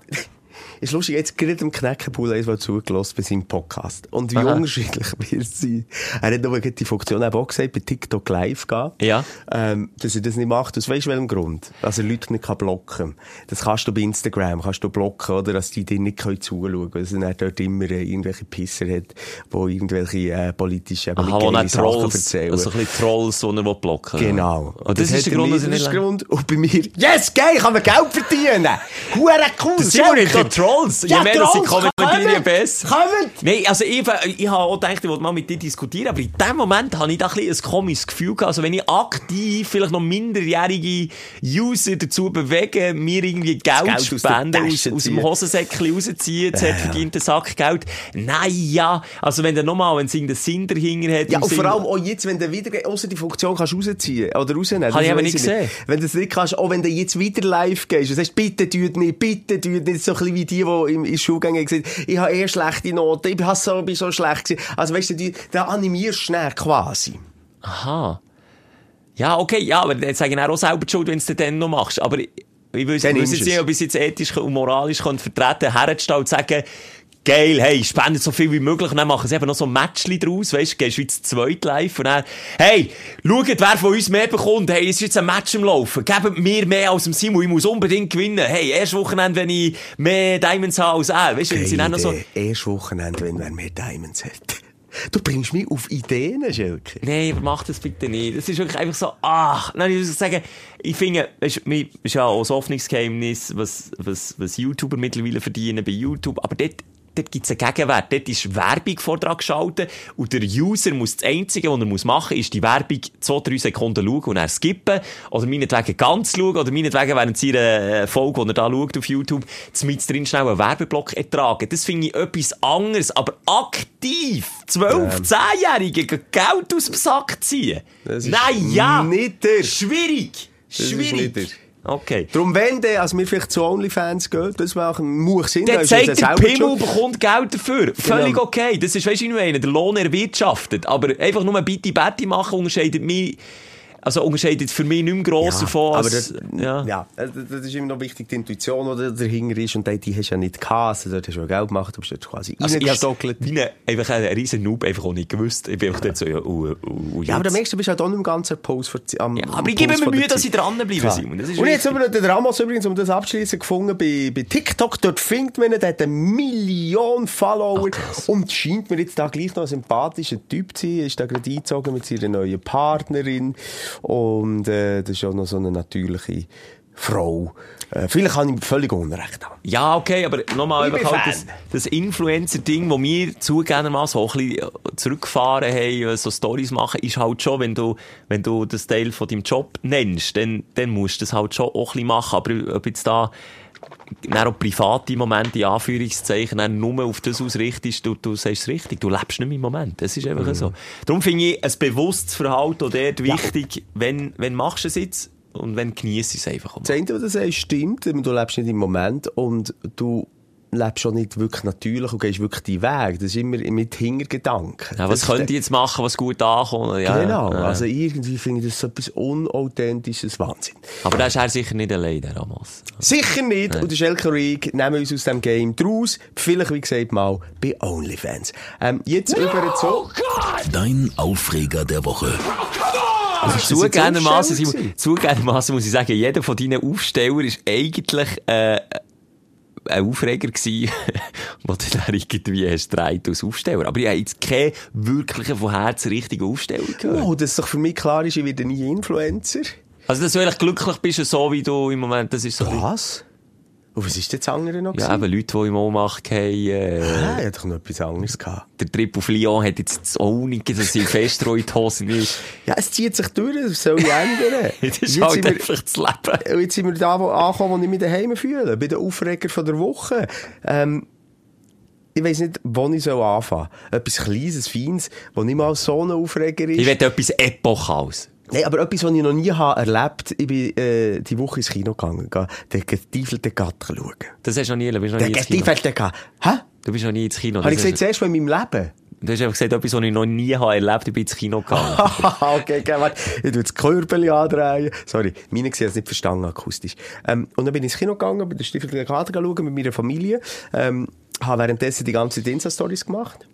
ist lustig, jetzt gerade im Knäckepool eins mal zugelassen bei seinem Podcast. Und wie Aha. unterschiedlich wir sind. Er hat gerade die Funktion eben auch gesagt, bei TikTok live gehen. Ja. Ähm, dass er das nicht macht. Aus weißt du welchem Grund? Dass er Leute nicht kann blocken Das kannst du bei Instagram, kannst du blocken, oder? Dass die dir nicht können zuschauen können. Dass er dort immer äh, irgendwelche Pisser hat, die irgendwelche, äh, politische, aber aha, geile Sachen Trolls, erzählen. also ein bisschen Trolls, die er blocken will. Genau. Und das, ist hat der Grund, dass er nicht- das ist Grund. Und bei mir, yes, geil, kann mir Geld verdienen. Hure cool. Der Simon hat Trolls. Je Ja, mehr das sie Trolls, kommentieren, je besser. Kommt! Nein, also ich, ich habe auch gedacht, ich wollte mal mit dir diskutieren, aber in dem Moment habe ich da ein, ein komisches Gefühl gehabt. Also wenn ich aktiv vielleicht noch minderjährige User dazu bewege, mir irgendwie Geld, Geld aus spenden, aus, aus dem. Hosensäckchen rausziehen, jetzt hat verdienten Sack Geld. Nein, ja. Also wenn der nochmal, wenn es irgendeinen Sinn dahinter hat. Ja, und vor Sinn- allem auch jetzt, wenn du wieder, außer die Funktion kannst rausziehen oder rausnehmen. Habe ich das aber nicht gesehen. Wenn du es nicht kannst, auch wenn du jetzt wieder live gehst und sagst, bitte tut nicht, bitte tut nicht, so ein bisschen wie die, die im, in Schulgängen gesagt ich habe eher schlechte Noten, ich bin so, bin so schlecht gewesen. Also weißt du, die, da animierst du schnell quasi. Aha. Ja, okay, ja, aber jetzt sage ich auch selber die Schuld, wenn du es dann noch machst. Aber ich, ich weiß ich jetzt nicht, ob ich es jetzt ethisch und moralisch kann vertreten kann, herzustellen und sagen, geil, hey, spendet so viel wie möglich und dann machen sie eben noch so ein Matchli draus, weißt du, gehst wie zu zweit live und dann, hey, schaut, wer von uns mehr bekommt, hey, es ist jetzt ein Match im Laufen, gebt mir mehr als dem Simon, ich muss unbedingt gewinnen, hey, erst Wochenende, wenn ich mehr Diamonds habe als er, weißt du, sie dann noch so, Erst Wochenende, wenn wer mehr Diamonds hat. Du bringst mich auf Ideen, Schelke. Nee, aber mach das bitte nicht. Das ist wirklich einfach so, ach, nein, ich muss sagen, ich finde, es ist ja auch ein Hoffnungsgeheimnis, was, was, was YouTuber mittlerweile verdienen bei YouTube, aber dort, dort gibt's einen Gegenwert. Dort ist Werbung vor dran geschaltet und der User muss, das Einzige, was er muss machen, ist die Werbung zwei, drei Sekunden schauen und er skippen oder meinetwegen ganz schauen oder meinetwegen während seiner äh, Folge, die er da schaut auf YouTube, mit drin schnell einen Werbeblock ertragen. Das finde ich etwas anderes, aber aktiv 12-, 10-Jährige Geld aus dem Sack ziehen. Das Nein, ja! nicht der. Schwierig! ist Schwierig! Okay. Darum, wenn der, als wir vielleicht zu OnlyFans gehen, das machen, muss Sinn. Der zeigt, der Pimmel bekommt Geld dafür. Völlig Genau. okay. Das ist, weißt du, wie ich meine, der Lohn erwirtschaftet. Aber einfach nur Bitti Betty machen unterscheidet mich, also unterscheidet für mich nicht mehr gross davon aber als, das, ja. ja. das ist immer noch wichtig, die Intuition, die dahinter ist, und die, die hast du ja nicht gehabt, also dort hast du ja Geld gemacht, du bist dort quasi Also ich reingestockelt. wie ein, einfach ein riesen Noob einfach auch nicht gewusst. Ich bin einfach dort so, ja, uh, uh, Ja, aber jetzt. dann merkst du, bist halt auch nicht im ganzen Post vor, am, Ja, am aber ich gebe Puls mir Mühe, dass ich dranbleibe. Simon. Das ist und jetzt haben wir noch den Ramos übrigens, um das abschließen, gefunden bei, bei TikTok. Dort findet man ihn, der hat eine Million Follower. und scheint mir jetzt da gleich noch ein sympathischer Typ zu sein. Ist da gerade eingezogen mit seiner neuen Partnerin. Und äh, das ist auch noch so eine natürliche Frau. Äh, vielleicht habe ich völlig Unrecht. haben. Ja, okay, aber nochmal einfach halt das, das Influencer-Ding, das wir zugegebenermaßen auch ein bisschen zurückgefahren haben, äh, so Stories machen, ist halt schon, wenn du, wenn du das Teil von deinem Job nennst, dann, dann musst du das halt schon auch ein bisschen machen. Aber ob jetzt da, dann auch private Momente, in Anführungszeichen, dann nur auf das ausrichtest, du, du sagst es richtig, du lebst nicht im Moment. Das ist einfach so. Darum finde ich ein bewusstes Verhalten auch dort wichtig, wenn, wenn machst du es jetzt und wenn genießt es einfach. Das Einzige, was du sagst, stimmt. Du lebst nicht im Moment und du lebst schon nicht wirklich natürlich und gehst wirklich deinen Weg. Das ist immer mit Hintergedanken. Ja, was Das- könnte ich jetzt machen, was gut ankommt? Ja, Genau. ja. Also irgendwie finde ich das so etwas unauthentisches Wahnsinn. Aber da ist er sicher nicht allein, der Ramos. Sicher nicht. Und der Schelke Reig nehmen uns aus dem Game draus. Vielleicht, wie gesagt, mal bei OnlyFans. Ähm, jetzt über zu... Dein Aufreger der Woche. Also muss ich sagen, jeder von deinen Aufsteller ist eigentlich, äh, ein Aufreger gewesen, wo du dann irgendwie hast gedreht als Aufsteller. Aber ich habe jetzt keinen wirklichen von Herzen richtigen Aufsteller gehört. Oh, dass doch für mich klar ist, ich werde nie Influencer. Also, dass du eigentlich glücklich bist, so wie du im Moment, das ist so. Was? Und was ist jetzt das andere noch? Ja, eben Leute, die im Ohnmacht haben, äh, Ah, ich hatte doch noch etwas anderes gehabt. der Trip auf Lyon hat jetzt das auch nicht, dass sie festreut die Hosen ist. Ja, es zieht sich durch, das soll ich ändern. Das ist Jetzt halt wir- einfach das Leben. Und jetzt sind wir da wo angekommen, wo ich mich daheim fühle. Bei den Aufreger von der Woche. Ähm, ich weiss nicht, wo ich anfangen soll. Etwas Kleines, Feines, wo nicht mal so ein Aufreger ist. Ich will etwas Epochales. Nein, aber etwas, was ich noch nie habe erlebt Ich bin äh, die Woche ins Kino gegangen, den getiefelten Gatten schauen. Das hast du noch nie, du bist noch nie Den ins Kino. getiefelten Gatten. Hä? Du bist noch nie ins Kino. Habe ich gesagt, zuerst mal in meinem Leben? Du hast einfach gesagt, etwas, was ich noch nie habe erlebt, ich bin ins Kino gegangen. okay, okay, warte. Ich tu das Körbeli andrehen. Sorry, meine gesehen, es nicht verstanden akustisch. Ähm, und dann bin ich ins Kino gegangen, bei der Stiefel der schauen mit meiner Familie. Ähm, habe währenddessen die ganze Insta-Stories gemacht.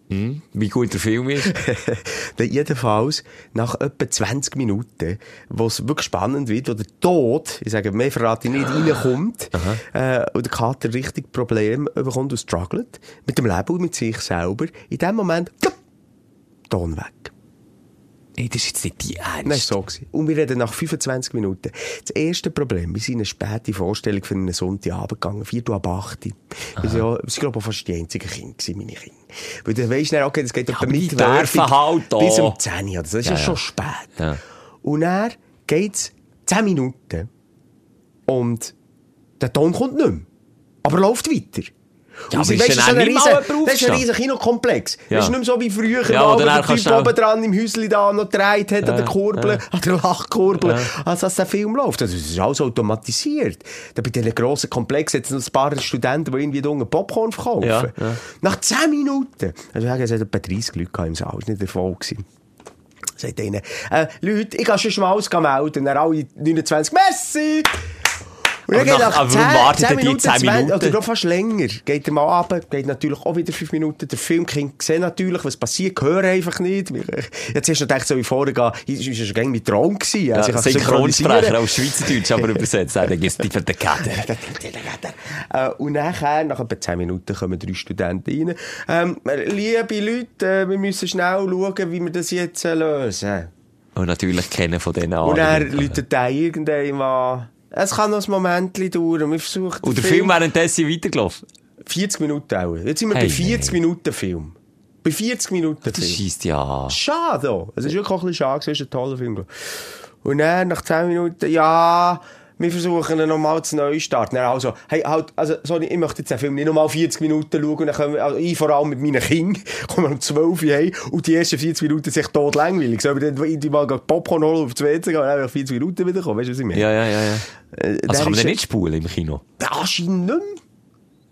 Wie gut der Film ist. dann jedenfalls, nach etwa 20 Minuten, wo es wirklich spannend wird, wo der Tod, ich sage, mehr verrate ich nicht, reinkommt, äh, und der Kater richtig Probleme bekommt und struggelt, mit dem Leben und mit sich selber, in dem Moment, Ton weg. Ey, das ist jetzt nicht die Ernst. Nein, so gewesen. Und wir reden nach 25 Minuten. Das erste Problem, wir sind in eine späte Vorstellung für einen Sonntagabend gegangen, 4 ab 8 Uhr. Wir sind ja, sind, glaube ich, fast die einzigen Kinder gewesen, meine Kinder. Weil du weisst dann, okay, das geht ja, dürfen Werbung halt auch. bis um 10 Uhr. Das ist ja, Ja, schon spät. Ja. Und dann geht's 10 Minuten. Und der Ton kommt nicht mehr. Aber läuft weiter. Ja, aber ist weisst, dann das nicht riesen- Das ist ein riesen Kinokomplex. Ja. Das ist nicht mehr so wie früher, Ja, wo der Typ auch- oben dran im Häuschen da noch gedreht hat, an der Kurbel, ja. an der Lachkurbel, als dass der Film läuft. Das ist alles automatisiert. Da bei diesen grossen Komplex hat es noch ein paar Studenten, die irgendwie da unten Popcorn verkaufen. Ja, ja. Nach 10 Minuten. Also, ich es hat etwa 30 Leute im Saal. Das war nicht der Fall. gewesen. Sagt einer, äh, Leute, ich kann schon mal alles melden. Und dann alle 29, Messi! Und dann geht nach- nach aber warum 10, wartet 10 ihr die Minuten, 10 20, Minuten? Oder noch fast länger. Geht er mal runter, geht natürlich auch wieder 5 Minuten. Der Filmkind sieht natürlich, was passiert, hören einfach nicht. Jetzt hast du gedacht, so wie vorher gehen, ist schon mein Traum gewesen. Ja, Also ich Synchronsprecher auf Schweizerdeutsch, aber übersetzt. Dann gibt's die für den Kader. Äh, und nachher, nach etwa 10 Minuten, kommen drei Studenten rein. Ähm, liebe Leute, äh, wir müssen schnell schauen, wie wir das jetzt äh, lösen. Und natürlich kennen von denen Und dann läutet der irgendwann an. Es kann noch ein Moment dauern. Wir versuchen Und der Film währenddessen weitergelaufen. 40 Minuten auch. Jetzt sind wir Hey, bei 40 Minuten Film. Bei 40 Minuten Das Film. scheisst ja an. Schade. Es ist wirklich auch ein bisschen schade. Es ist ein toller Film. Und dann, nach 10 Minuten, ja, wir versuchen ihn nochmal zu neu starten. Dann also, hey, halt, also, sorry, ich möchte jetzt den Film nicht nochmal 40 Minuten schauen. Und dann können wir, also ich vor allem mit meinen Kindern, kommen um 12 Uhr heim und die ersten 40 Minuten sind tot langweilig. Sollen wir dann irgendwie mal Popcorn holen auf die WC gehen und dann einfach 40 Minuten wiederkommen? Weißt du, was ich meine? Ja, ja, ja, ja. Äh, Also kann man den nicht spulen im Kino? Anscheinend nicht mehr.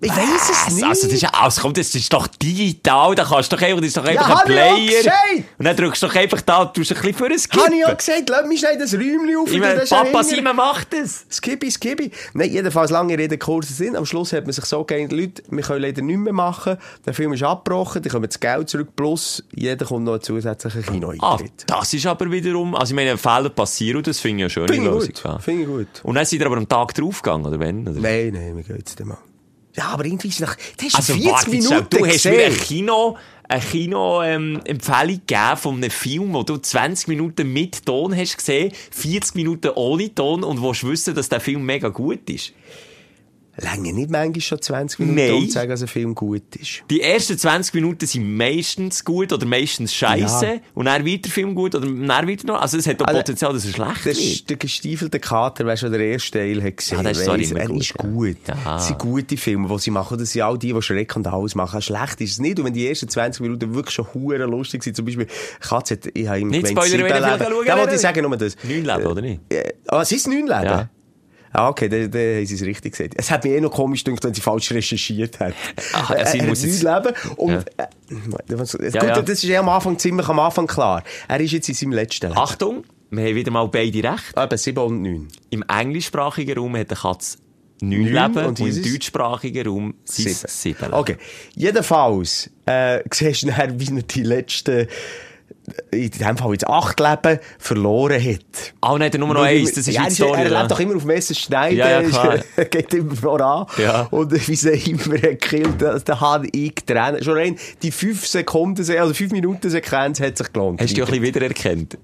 Ich weiss es nicht. Also, das ist ja, also, komm, das ist doch digital, da kannst du doch einfach, das ist doch einfach hab ein auch Player. Und dann drückst du doch einfach da, tust ein bisschen für ein Skip. Habe ich ja gesagt, lass mich schnell das Räumchen auf. Ich meine, ja Papa Simon macht das. Skippy, Skippy. Nein, jedenfalls lange Rede, kurzer Sinn. Am Schluss hat man sich so geeinigt, Leute, wir können leider nichts mehr machen. Der Film ist abgebrochen, dann kommen das Geld zurück, plus jeder kommt noch einen zusätzlichen Ah, Kinoeintritt. das ist aber wiederum, also ich meine, Fehler passieren und das finde ich ja schön. Finde ich gut. Finde ich gut. Und dann seid ihr aber am Tag draufgegangen, oder wenn? Oder? Nein, nein, wir gehen jetzt mal. Ja, aber irgendwie ist nach, das ist Also 40 warte, Minuten du hast mir ein. Kino, eine Kino-Empfehlung gegeben von einem Film, wo du 20 Minuten mit Ton hast gesehen, 40 Minuten ohne Ton und willst wissen, dass der Film mega gut ist. Länge nicht manchmal schon 20 Minuten, Nein. um zu sagen, dass ein Film gut ist. Die ersten 20 Minuten sind meistens gut oder meistens scheiße Ja. und dann der Film gut oder dann wird er noch, also es hat auch Also, Potenzial, dass er schlecht Das wird. ist der gestiefelte Kater, weißt du, der erste Teil hat gesehen. Ja, der ist zwar weiss, er gut, ist gut. Ja. Das sind gute Filme, die sie machen. Das sind all die, die Schreck und alles machen. Schlecht ist es nicht. Und wenn die ersten 20 Minuten wirklich schon hure lustig sind, zum Beispiel, Katze, ich habe ihm Nicht gemeint, spoilern, sieben Leben. Da wollte wollt. ich sagen, nur das. Neun Leben, oder nicht? Äh, Ah, es ist neun Leben? Ja. Ah, okay, dann, dann haben sie es richtig gesagt. Es hat mir eh noch komisch gedacht, wenn sie falsch recherchiert hat. Ah, ja, sie er muss jetzt- Leben. Und, Ja. äh, gut, Ja, ja. das ist eh am Anfang, ziemlich am Anfang klar. Er ist jetzt in seinem letzten Leben. Achtung, wir haben wieder mal beide recht. Eben, sieben und neun. Im englischsprachigen Raum hat der Katz neun Neun Leben und und, im deutschsprachigen Raum sind es sieben Leben. Okay. Jedenfalls, äh, siehst du nachher, wie er die letzten, in dem Fall jetzt acht Leben verloren hat. Ah, nein, der Nummer noch eins, das ist ja, er Story. Er lebt doch immer auf Messerschneiden. Ja, ja. Er geht immer voran. Ja. Und wie sie immer gekillt da habe ich getrennt. Schon rein die fünf Sekunden, also fünf Minuten Sequenz hat sich gelohnt. Hast du dich ein bisschen wiedererkannt?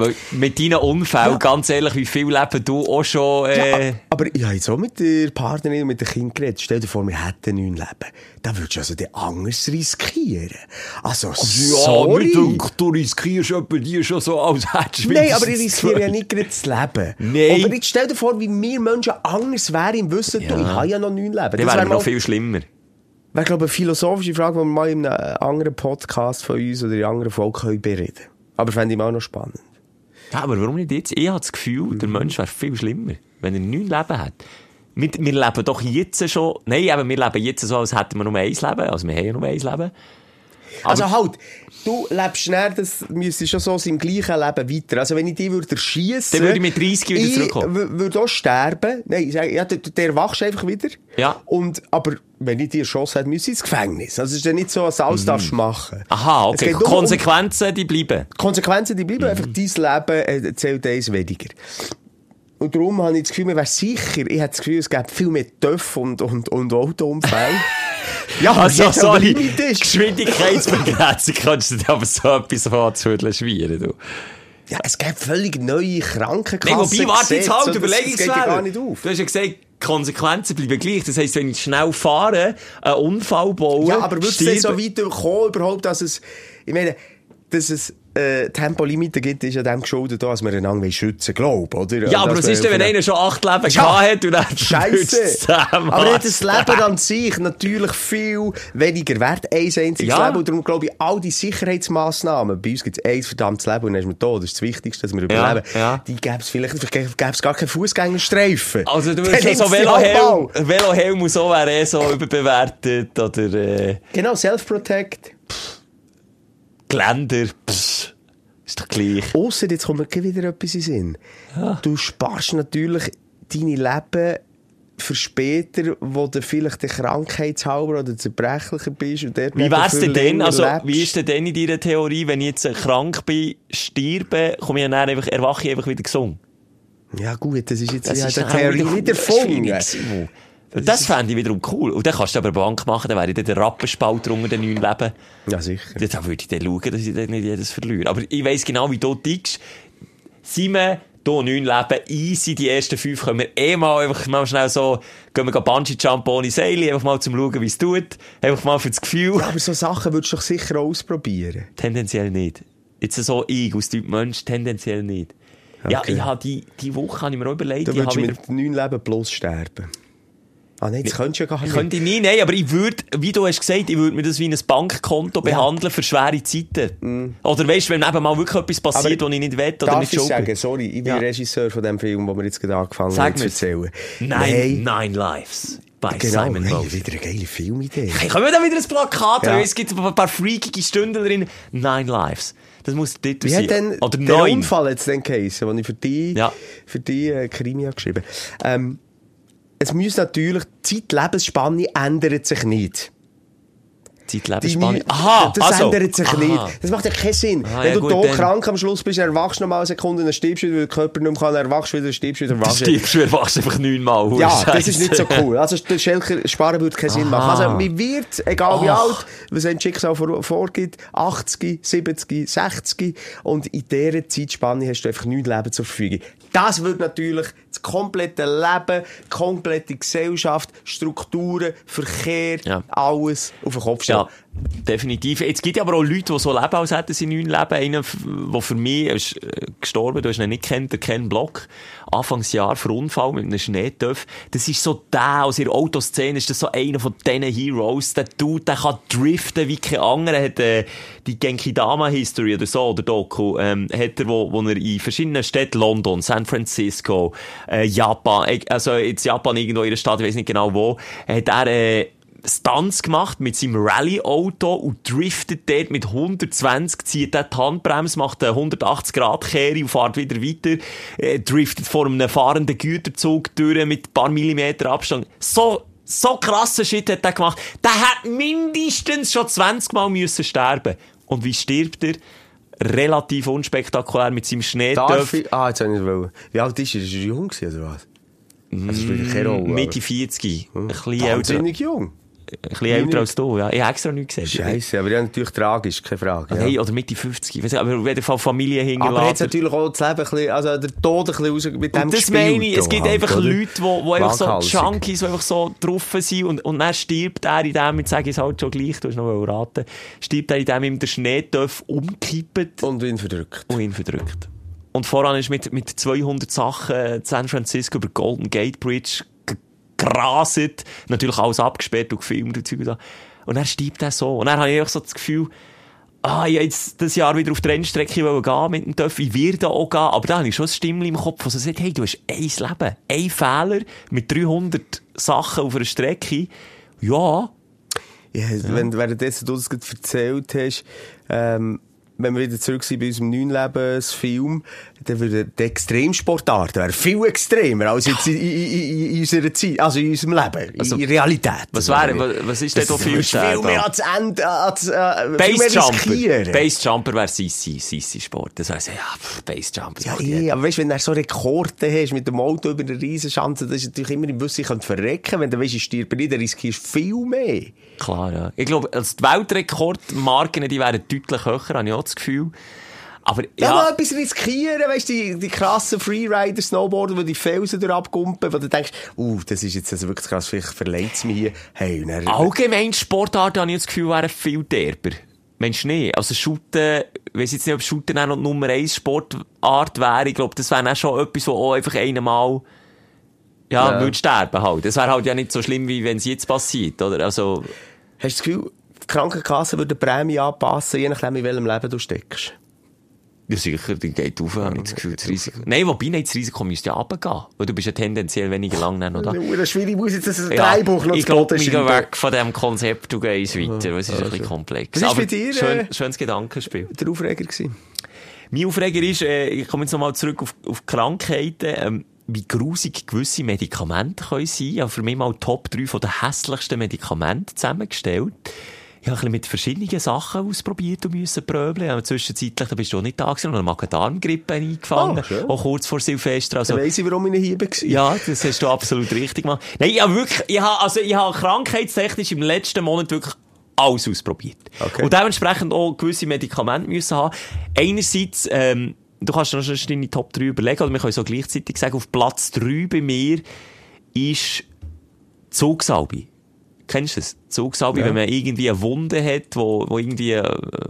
Weil mit deinen Unfällen, Ja. ganz ehrlich, wie viel Leben du auch schon... Ja, Äh, aber ich habe jetzt auch mit der Partnerin und mit dem Kind geredet. Stell dir vor, wir hätten neun Leben. Da würdest du also den anders riskieren. Also, sorry. du riskierst etwa die schon so, als hättest du Nein, aber ich riskiere ja nicht gerade das Leben. Nein. Aber jetzt stell dir vor, wie wir Menschen anders wären im Wissen, du, ich habe ja noch neun Leben. Dann Das wäre wäre noch viel schlimmer. wäre, glaube ich, eine philosophische Frage, die wir mal in einem anderen Podcast von uns oder in anderen können bereden Aber fände ich auch noch spannend. Ja, aber warum nicht jetzt? Ich habe das Gefühl, der Mensch wäre viel schlimmer, wenn er neun Leben hat. Wir, wir leben doch jetzt schon, nein, aber wir leben jetzt so, als hätten wir nur eins Leben, also wir haben ja nur eins Leben. Also halt, du lebst schnell, das müsste schon so sein, im gleichen Leben weiter. Also wenn ich dich würde erschiessen... Dann würde ich mit 30 wieder ich zurückkommen. w- würde auch sterben. Nein, ich ja, der, der erwachst einfach wieder. Ja. Und, aber wenn ich dich erschossen hätte, müsste ich ins Gefängnis. Also es ist ja nicht so, als alles darfst du machen. Mhm. Aha, okay. um- Konsequenzen, die bleiben. Konsequenzen, die bleiben, Mhm. einfach dein Leben äh, zählt eins weniger. Und darum habe ich das Gefühl, man wäre sicher, ich habe das Gefühl, es gäbe viel mehr Töpfe und, und, und Autounfälle. ja, Also, sorry, Limit ist- Geschwindigkeitsbegrenzung kannst du dir aber so etwas anzüdeln schwierig, du. Ja, es gibt völlig neue Krankenkassen. wobei, warte jetzt halt, so, das- überleg das jetzt geht ja schnell. gar nicht auf. Du hast ja gesagt, Konsequenzen bleiben gleich. Das heisst, wenn ich schnell fahre, einen Unfall baue, Ja, aber würdest du so weit kommen, überhaupt, dass es, ich meine, dass es, äh, Tempolimiten gibt, ist ja dem geschuldet, dass wir einander schützen glauben, oder? Ja, aber was ist denn, wenn einer schon acht Leben gehabt hat und dann Scheisse. Aber das Leben an sich natürlich viel weniger wert, ein einziges Ja. Leben. Und darum glaube ich, all die Sicherheitsmaßnahmen, bei uns gibt es ein verdammtes Leben und dann ist man tot, das ist das Wichtigste, dass wir überleben. ja. Die gäbe es vielleicht, gäbe es gar keinen Fußgängerstreifen. Also du würdest ja so Velohelm. Velohelm und so wäre eh so überbewertet oder äh, Genau, Self-Protect. Geländer, pss, ist doch gleich. Ausser jetzt kommt mir wieder etwas in Sinn. Du sparst natürlich deine Leben für später, wo du vielleicht Krankheitshalber oder zerbrechlicher bist. Und dort Wie wär's denn länger Also, lebst. wie ist denn denn in deiner Theorie, wenn ich jetzt äh, krank bin, sterbe, komme ich dann einfach, erwache ich einfach wieder gesund? Ja gut, das ist jetzt Das ja ist der dann Theorie nicht erfunden. Das fände ich wiederum cool. Und dann kannst du aber eine Bank machen, dann wäre ich dann der Rappenspalt unter den neuen Leben. Ja, sicher. Ja, Da würde ich dann schauen, dass ich dann nicht jedes verliere. Aber ich weiss genau, wie du tickst. Simon, du neun Leben, easy, die ersten fünf können wir eh mal einfach mal schnell so, gehen wir Bungee-Jump ohne Seile, einfach mal zum schauen, wie es tut. Einfach mal für das Gefühl. Ja, aber so Sachen würdest du doch sicher ausprobieren. Tendenziell nicht. Jetzt so ich, aus Typ Mensch, tendenziell nicht. Ja, Okay. ich habe die, die Woche habe ich mir auch überlegt, Du ich würdest wieder mit neun Leben bloß sterben. Ah nein, das könntest du ja gar nicht. Könnte ich nie, nein, aber ich würde, wie du hast gesagt, ich würde mir das wie ein Bankkonto behandeln für schwere Zeiten. Oder weißt du, wenn eben mal wirklich etwas passiert, Mm. Was ich nicht will oder nicht bin. sagen, sorry, ich bin Ja. Regisseur von dem Film, den wir jetzt gerade angefangen haben zu erzählen. Nine, Nine Lives bei Genau, Simon hey, Rose. wieder eine geile Filmidee. Hey, können wir da wieder ein Plakat Ja. Es gibt ein paar freakige Stunden drin. Nine Lives. Das muss der Titel sein. denn Oder der neun. Unfall jetzt denn geheissen, den ich für die, Ja. für die äh, Krimi habe geschrieben ähm, Es muss natürlich, die Zeit-Lebensspanne ändert sich nicht. Zeitlebenspanne. Die- Aha, das also. ändert sich Aha. nicht. Das macht ja keinen Sinn. Ah, Wenn ja, du gut, hier dann- krank am Schluss bist, erwachst du noch mal eine Sekunde, dann stirbst du wieder, weil der Körper nicht mehr kann, erwachst du wieder, stirbst du wieder, erwachst du wieder. stirbst, du erwachst einfach neunmal. Ja, das ist nicht so cool. Also, Schelker sparen würde keinen Sinn machen. Aha. Also, mir wird, egal wie Ach. alt, was ein Schicksal vor, vorgibt, 80, 70, 60, und in dieser Zeitspanne hast du einfach nichts Leben zur Verfügung. Das würde natürlich das komplette Leben, komplette Gesellschaft, Strukturen, Verkehr, Ja. alles auf den Kopf stellen. Ja, definitiv. Jetzt gibt ja aber auch Leute, die so leben, als hätten sie neun Leben. Einer, der für mich ist äh, gestorben, du hast ihn nicht kennt, der Ken Block. Anfangsjahr für Unfall mit einem Schneetöpf. Das ist so der, aus ihrer Autoszene ist das so einer von diesen Heroes. Der Dude, der kann driften wie kein anderer. Hat, äh, die Genkidama History oder so, oder Doku, ähm, hat er, wo, wo er in verschiedenen Städten, London, San Francisco, äh, Japan, äh, also jetzt Japan irgendwo in einer Stadt, ich weiß nicht genau wo, hat er, äh, Stunts gemacht mit seinem Rallye-Auto und driftet dort mit 120, zieht dort die Handbremse, macht eine 180-Grad-Kehre und fährt wieder weiter, äh, driftet vor einem fahrenden Güterzug durch mit ein paar Millimeter Abstand. So, so krassen Shit hat er gemacht. Der hat mindestens schon 20 Mal müssen sterben. Und wie stirbt er? Relativ unspektakulär mit seinem Schneetöpf. Ah, jetzt habe ich nicht wollen. Wie alt ist er? Ist er jung gewesen, oder was? Das spielt keine Rolle. Mitte 40. Ein bisschen älter, jung. Bisschen älter als du, ja. Ich habe extra nichts gesagt. Scheiße, aber ja, natürlich tragisch, keine Frage. Ja. Hey, oder Mitte 50. Ich weiss nicht, aber auf jeden Fall Familie Aber jetzt hingeladen. natürlich auch das Leben ein bisschen, also der Tod ein bisschen raus mit dem Und das gespielt meine ich, es gibt einfach oder? Leute, die, die einfach so. Junkies, die einfach so drauf sind und, und dann stirbt er in dem, jetzt sage ich es halt schon gleich, du hast noch raten, stirbt er in dem, ihm der Schneetöpf umkippt Und ihn verdrückt. und ihn verdrückt. Und voran ist mit, mit 200 Sachen San Francisco über Golden Gate Bridge graset. Natürlich alles abgesperrt und gefilmt und Zeug und so. Und er stirbt er so. Und dann habe ich so das Gefühl, ah, ich jetzt das Jahr wieder auf die Rennstrecke gehen mit dem Töff. Ich werde auch gehen. Aber da habe ich schon ein Stimmchen im Kopf, das sagt, hey, du hast ein Leben. Ein Fehler mit 300 Sachen auf einer Strecke. Ja. Ja, Wenn, währenddessen du das gerade erzählt hast, ähm, wenn wir wieder zurück sind bei unserem neuen Lebensfilm, dann würde die Extremsportart wäre viel extremer als jetzt in, in, in, unserer Zeit, also in unserem Leben, Also, in Realität. was wäre- was- was ist denn da viel viel sterben? mehr ans Ende, ans, äh, viel Basejumper. Basejumper wäre Sissi, Sissi Sport. Das heisst, ja, Basejumper. Ja, eh, aber weißt wenn du so Rekorde hast mit dem Auto über eine Riesenschanze, das ist natürlich immer im Wissen, ich könnte verrecken. Wenn du weißt, ich stirbe nicht, dann riskierst du viel mehr. Klar, ja. Ich glaube, also die Weltrekordmarken, die wären deutlich höher, habe ich auch das Gefühl. Aber Ja, ja, mal etwas riskieren, weißt du, die, die krassen Freerider, Snowboarder, die die Felsen durchabkumpen, wo du denkst, uh, das ist jetzt also wirklich krass, vielleicht verletzt es mich hier. Hey, dann, allgemein Sportarten habe ich das Gefühl, wären viel derber. Mensch, nicht. Also Shooten, ich weiss jetzt nicht, ob Shooten auch noch die Nummer 1 Sportart wäre. Ich glaube, das wäre auch schon etwas, wo auch einfach einmal, ja, Ja. würde sterben halt. Das wäre halt ja nicht so schlimm, wie wenn es jetzt passiert, oder? Also, hast du das Gefühl, Krankenkasse würde die Prämie anpassen, je nachdem, in welchem Leben du steckst? ja sicher, die geht auf, habe ich das Gefühl, das Risiko. Nein, wobei, nicht, das Risiko müsste ja runtergehen. Weil du bist ja tendenziell weniger lang dann noch da. Ja, schwierig, ich muss jetzt das Ja, Drehbuch noch ich zu glaube, gehen schreiben. weg von diesem Konzept, du gehst weiter, weil es ist ein bisschen komplex. Was ist Aber bei dir, Schön, äh, schönes Gedankenspiel. Der Aufreger gewesen. Mein Aufreger ist, äh, ich komme jetzt nochmal zurück auf, auf Krankheiten, ähm, wie grusig gewisse Medikamente können sein. Ich habe für mich mal Top 3 von den hässlichsten Medikamenten zusammengestellt. Ich habe ein mit verschiedenen Sachen ausprobiert und müssen pröbeln. Aber zwischenzeitlich, da bist du auch nicht da gewesen, und eine Magen-Darm-Grippe eingefangen. Oh, schön. auch kurz vor Silvester. Also, Dann weiss ich, warum ich nicht hier war. ja, das hast du absolut richtig gemacht. Nein, ich habe wirklich, ich habe, also ich habe krankheitstechnisch im letzten Monat wirklich alles ausprobiert. Okay. Und dementsprechend auch gewisse Medikamente müssen haben. Einerseits, ähm, du kannst dir noch schnell deine Top 3 überlegen, oder wir können so gleichzeitig sagen, auf Platz 3 bei mir ist Zugsalbe. Kennst du das? Zugsalbe, Ja. wenn man irgendwie eine Wunde hat, wo, wo irgendwie äh,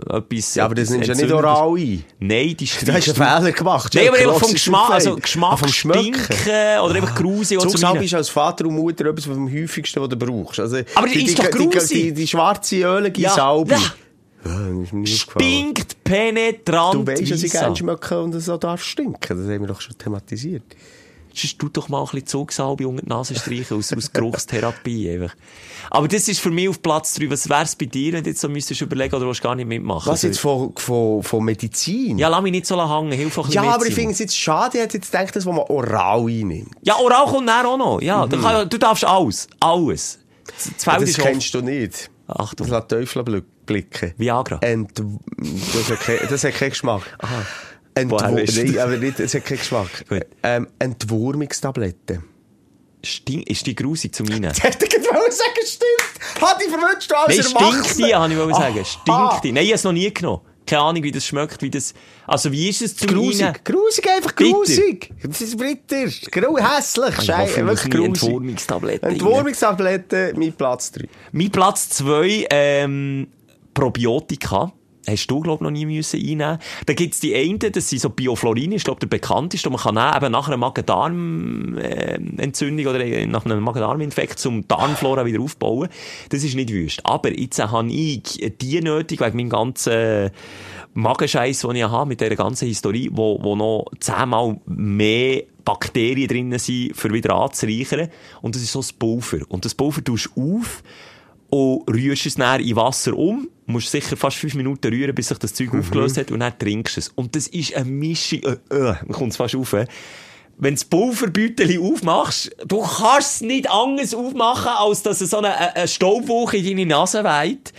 etwas... Ja, aber das nimmst du ja nicht oral ein. Nein, die Du hast einen Fehler gemacht. Nein, aber einfach vom ist Geschmack, also. Geschmack, Ah, vom. Stinken oder einfach Zugsalbe zumindest- ist als Vater und Mutter etwas vom häufigsten, was du brauchst. Also, Aber die ist doch die, die, die, die schwarze ölige Ja. Salbe. Ja. Stinkt penetrant. Du weißt, dass ich weiss gerne schmecken und es auch darf stinken. Das haben wir doch schon thematisiert. Sonst tu doch mal ein bisschen Zugsalbe unter die Nase streichen, aus, aus Geruchstherapie einfach. Aber das ist für mich auf Platz 3. Was wär's bei dir, wenn du jetzt so müsstest überlegen, oder willst du gar nicht mitmachen? Was Also, jetzt von, von, von Medizin? Ja, lass mich nicht so lange hängen, hilf ein Ja, aber ich finde es jetzt schade, er hat jetzt gedacht, das, was man oral einnimmt. Ja, Oral kommt dann auch noch. Ja, Mhm. du, kann, du darfst alles. Alles. Das Feld Das kennst du nicht. Achtung. Das lässt Teufel bl- blicken. Viagra. Ent das, hat keinen Geschmack. Woher Entwur weisst du Nein, aber nicht, es hat keinen Geschmack. Ähm, Entwurmungstabletten. Stin ist die grusig zum Reinen? Ich hätte gerade sagen, stimmt. Hat die verwünscht als Nein, stinkt die, habe ich wollen sagen. Stinkt die. Nein, ich habe es noch nie genommen. Keine Ahnung, wie das schmeckt, wie das... Also, wie ist es zum Reinen? Grusig. Grusig, einfach grusig. Das ist bitter. Grau, hässlich. Ich Schei- hoffe, wirklich grusig. Entwurmungstabletten. rein. Entwurmungstabletten, mein Platz 3. Mein Platz 2, ähm, Probiotika. Hast du, glaub noch nie müssen einnehmen. Da gibt's die einen, das sind so Bioflorin, ist, glaub der bekannteste, und man kann nehmen, eben nach einer Magen-Darm-Entzündung oder nach einem Magen-Darm-Infekt zum Darmflora wieder aufbauen. Das ist nicht wüst. Aber jetzt habe ich die nötig, wegen meinem ganzen Magenscheiß, den ich habe, mit dieser ganzen Historie, wo, wo noch zehnmal mehr Bakterien drinnen sind, für wieder anzureichern. Und das ist so das Pulver. Und das Pulver tust du auf, und rührst es dann in Wasser um, musst sicher fast fünf Minuten rühren, bis sich das Zeug aufgelöst hat, und dann trinkst du es. Und das ist eine Mischung, äh, äh, man kommt fast auf, äh. Wenn du das Pulverbüteli aufmachst, du kannst es nicht anders aufmachen, als dass es so eine, eine Staubwolke in deine Nase weht.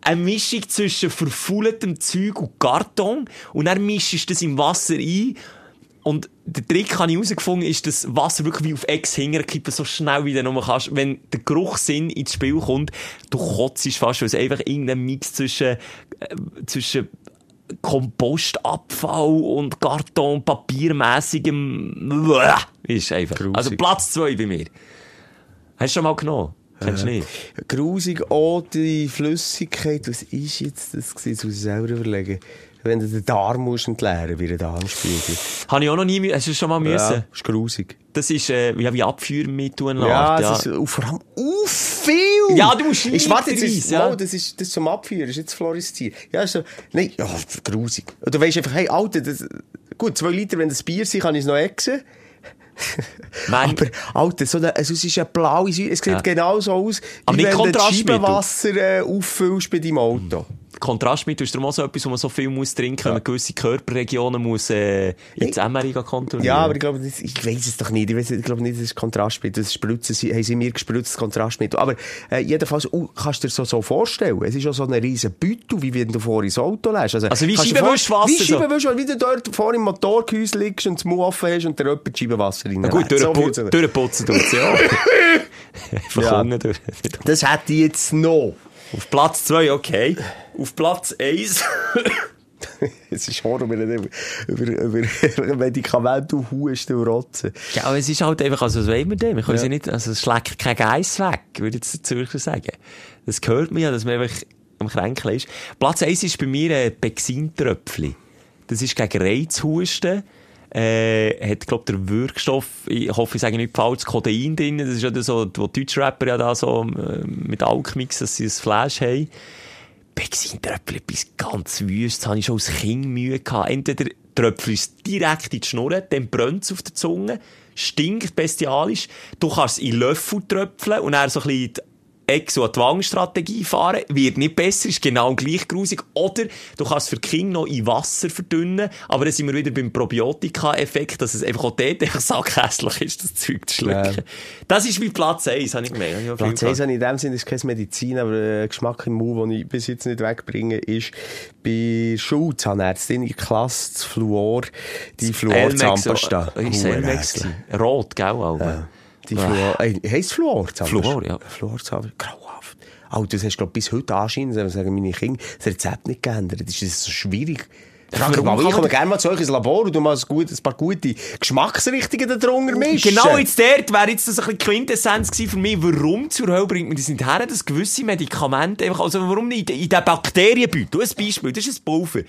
Eine Mischung zwischen verfaultem Zeug und Karton. Und dann mischst du das im Wasser ein. Und der Trick, habe ich herausgefunden, ist, dass Wasser wirklich wie auf Ex hinterkippen, so schnell wie du nur kannst. Wenn der Geruchssinn ins Spiel kommt, du kotzt fast, weil es einfach irgendein Mix zwischen, äh, zwischen Kompostabfall und Karton, papiermäßigem, ist einfach. Grusig. Also Platz zwei bei mir. Hast du schon mal genommen? Kennst du nicht? Grusig auch die Flüssigkeit. Was ist jetzt das gewesen? Das muss ich selber überlegen. Wenn du den Darm musst entleeren, wie ein Darmspiegel. Habe ich auch noch nie, hast du schon mal müssen? Ja, ist grusig. Das ist, äh, ja, wie Abführmittel eine Ja, Art, es ist und vor allem uh, viel. Ja, du musst Ich warte jetzt, ist, ja. oh, das ist, das ist zum Abführen, das ist jetzt Floristier. Ja, ist so, nein, ja, grusig. Und du weisst einfach, hey, Alter, das, gut, zwei Liter, wenn das Bier sind, kann ich es noch exen. Aber, Alter, so eine, also es ist eine blaue Säure, es sieht Ja. genau so aus, Aber wie nicht wenn du das. Scheibenwasser äh, auffüllst bei deinem Auto. Kontrastmittel ist darum auch so etwas, wo man so viel muss trinken, wenn man gewisse Körperregionen muss, äh, ins MRI kontrollieren. Ja, aber ich glaube, das, ich weiß es doch nicht. Ich, weiss, ich glaube nicht, das ist Kontrastmittel. Das Spritzen, sie, haben sie mir gespritztes Kontrastmittel. Aber äh, jedenfalls, uh, kannst du dir so, so vorstellen. Es ist ja so ein riesen Beutel, wie wenn du vor ins Auto lässt. Also wie du dir Scheibenwischwasser Wie so. Scheibenwischwasser, wie du dort vor im Motorgehäuse liegst und das Mund offen hast und dir jemand Scheibenwasser rein. Na gut, so durchpu fühlt's sich. durchputzen tut's ja. Ja. durch. Das hätte ich jetzt noch. Auf Platz 2, okay. Auf Platz 1. es ist Horror, wenn wir über, über, Medikamente und Husten und Rotzen. Ja, aber es ist halt einfach, also, was wollen wir denn? Wir können ja. nicht, also, es schlägt kein Geiss weg, würde ich jetzt der Zürcher sagen. Das gehört mir ja, dass man einfach am Kränkeln ist. Platz 1 ist bei mir ein Bexintröpfli. Das ist gegen Reizhusten. Äh, hat, glaub, der Wirkstoff, ich hoffe, ich sage nicht falsch, Codein drin. Das ist ja so, wo deutsche Rapper ja da so, äh, mit Alk mixen, dass sie ein Flash haben. Bexintröpfli, etwas ganz wüst. Das habe ich schon als Kind Mühe gehabt. Entweder tröpfelst direkt in die Schnur, dann brennt es auf der Zunge, stinkt bestialisch. Du kannst es in Löffel tröpfeln und dann so ein bisschen Ex- und Wangstrategie fahren, wird nicht besser, ist genau gleich grusig. Oder du kannst für King noch in Wasser verdünnen, aber dann sind wir wieder beim Probiotika-Effekt, dass es einfach auch dort einfach saughässlich ist, das Zeug zu schlucken. Ja. Das ist wie Platz 1, habe ich gemerkt. Platz 1 habe ich in dem Sinne ist keine Medizin, aber äh, Geschmack im Mund, den ich bis jetzt nicht wegbringe, ist bei Schulzahnärztin in Klasse das Fluor, die Fluor-Zahnpasta. Ist Elmex Rot, gell? Ja. Die Fluor, ey, heisst Fluor? Fluor, ja. Fluor, grauhaft. Oh, das hast du, bis heute anscheinend, sagen meine Kinder, das Rezept nicht geändert. Das ist so schwierig. Frage mal, ich komme gerne mal zu euch ins Labor und du mal ein, ein paar gute Geschmacksrichtungen da drunter mischen. Genau, jetzt dort wäre jetzt das ein bisschen Quintessenz gewesen für mich. Warum zur Hölle bringt man das nicht her, dass gewisse Medikamente einfach, also warum nicht in den Bakterienbeutel? ein Beispiel, das ist ein Pulver.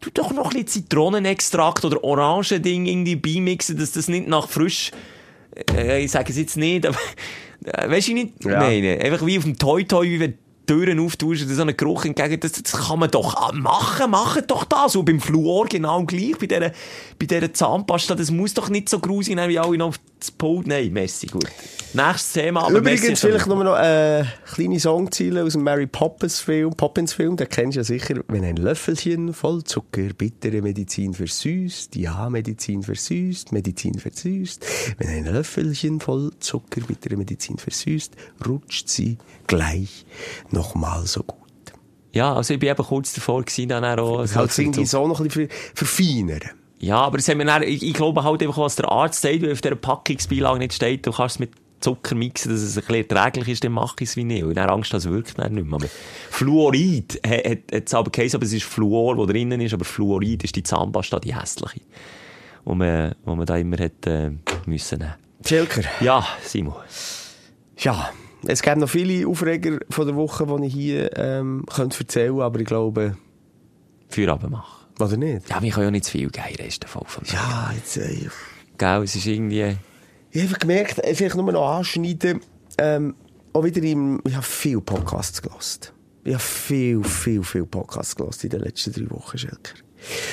Du doch noch ein bisschen Zitronenextrakt oder Orangending irgendwie beimixen, dass das nicht nach frisch äh, ich sage es jetzt nicht, aber, äh, weißt du nicht, ja. meine, einfach wie auf dem Toy Toy, wie wenn Türen auftauschen, so einen Geruch entgegen, das, das kann man doch machen, machen doch das. Und beim Fluor genau gleich, bei dieser, bei dieser Zahnpasta, das muss doch nicht so grusig sein, wie alle noch das Pult. Nein, Messi, gut. Nächstes Thema, aber Übrigens Messi vielleicht nur noch äh, kleine Songziele aus dem Mary Poppins Film, Poppins Film, den kennst du ja sicher. Wenn ein Löffelchen voll Zucker bittere Medizin versüßt, ja, Medizin versüßt, Medizin versüßt. Wenn ein Löffelchen voll Zucker bittere Medizin versüßt, rutscht sie gleich nochmal so gut. Ja, also ich bin eben kurz davor gewesen, dann auch... So halt irgendwie so noch ein bisschen verfeinern. Ja, aber das haben wir dann, ich, ich glaube halt einfach, was der Arzt sagt, weil auf dieser Packungsbeilage nicht steht, du kannst es mit Zucker mixen, dass es ein bisschen erträglich ist, dann mache ich es wie nicht. Und dann Angst, dass es wirkt dann nicht mehr. Aber Fluorid hat, hat, es aber geheißen, aber es ist Fluor, der drinnen ist, aber Fluorid ist die Zahnpasta, die hässliche. Wo man, wo man da immer hat, äh, müssen nehmen. Schilker. Ja, Simon. Ja. Es gibt noch viele Aufreger von der Woche, die ich hier ähm, könnte erzählen könnte, aber ich glaube... Feierabend machen. Oder nicht? Ja, wir können ja nicht zu viel gehen, Rest davon. Ja, jetzt... Äh, Gell, es ist irgendwie... Ich habe gemerkt, äh, vielleicht nur noch anschneiden, ähm, auch wieder im... Ich habe viele Podcasts gelost. Ich habe viel, viel, viel Podcasts gelost in den letzten drei Wochen, Schelker.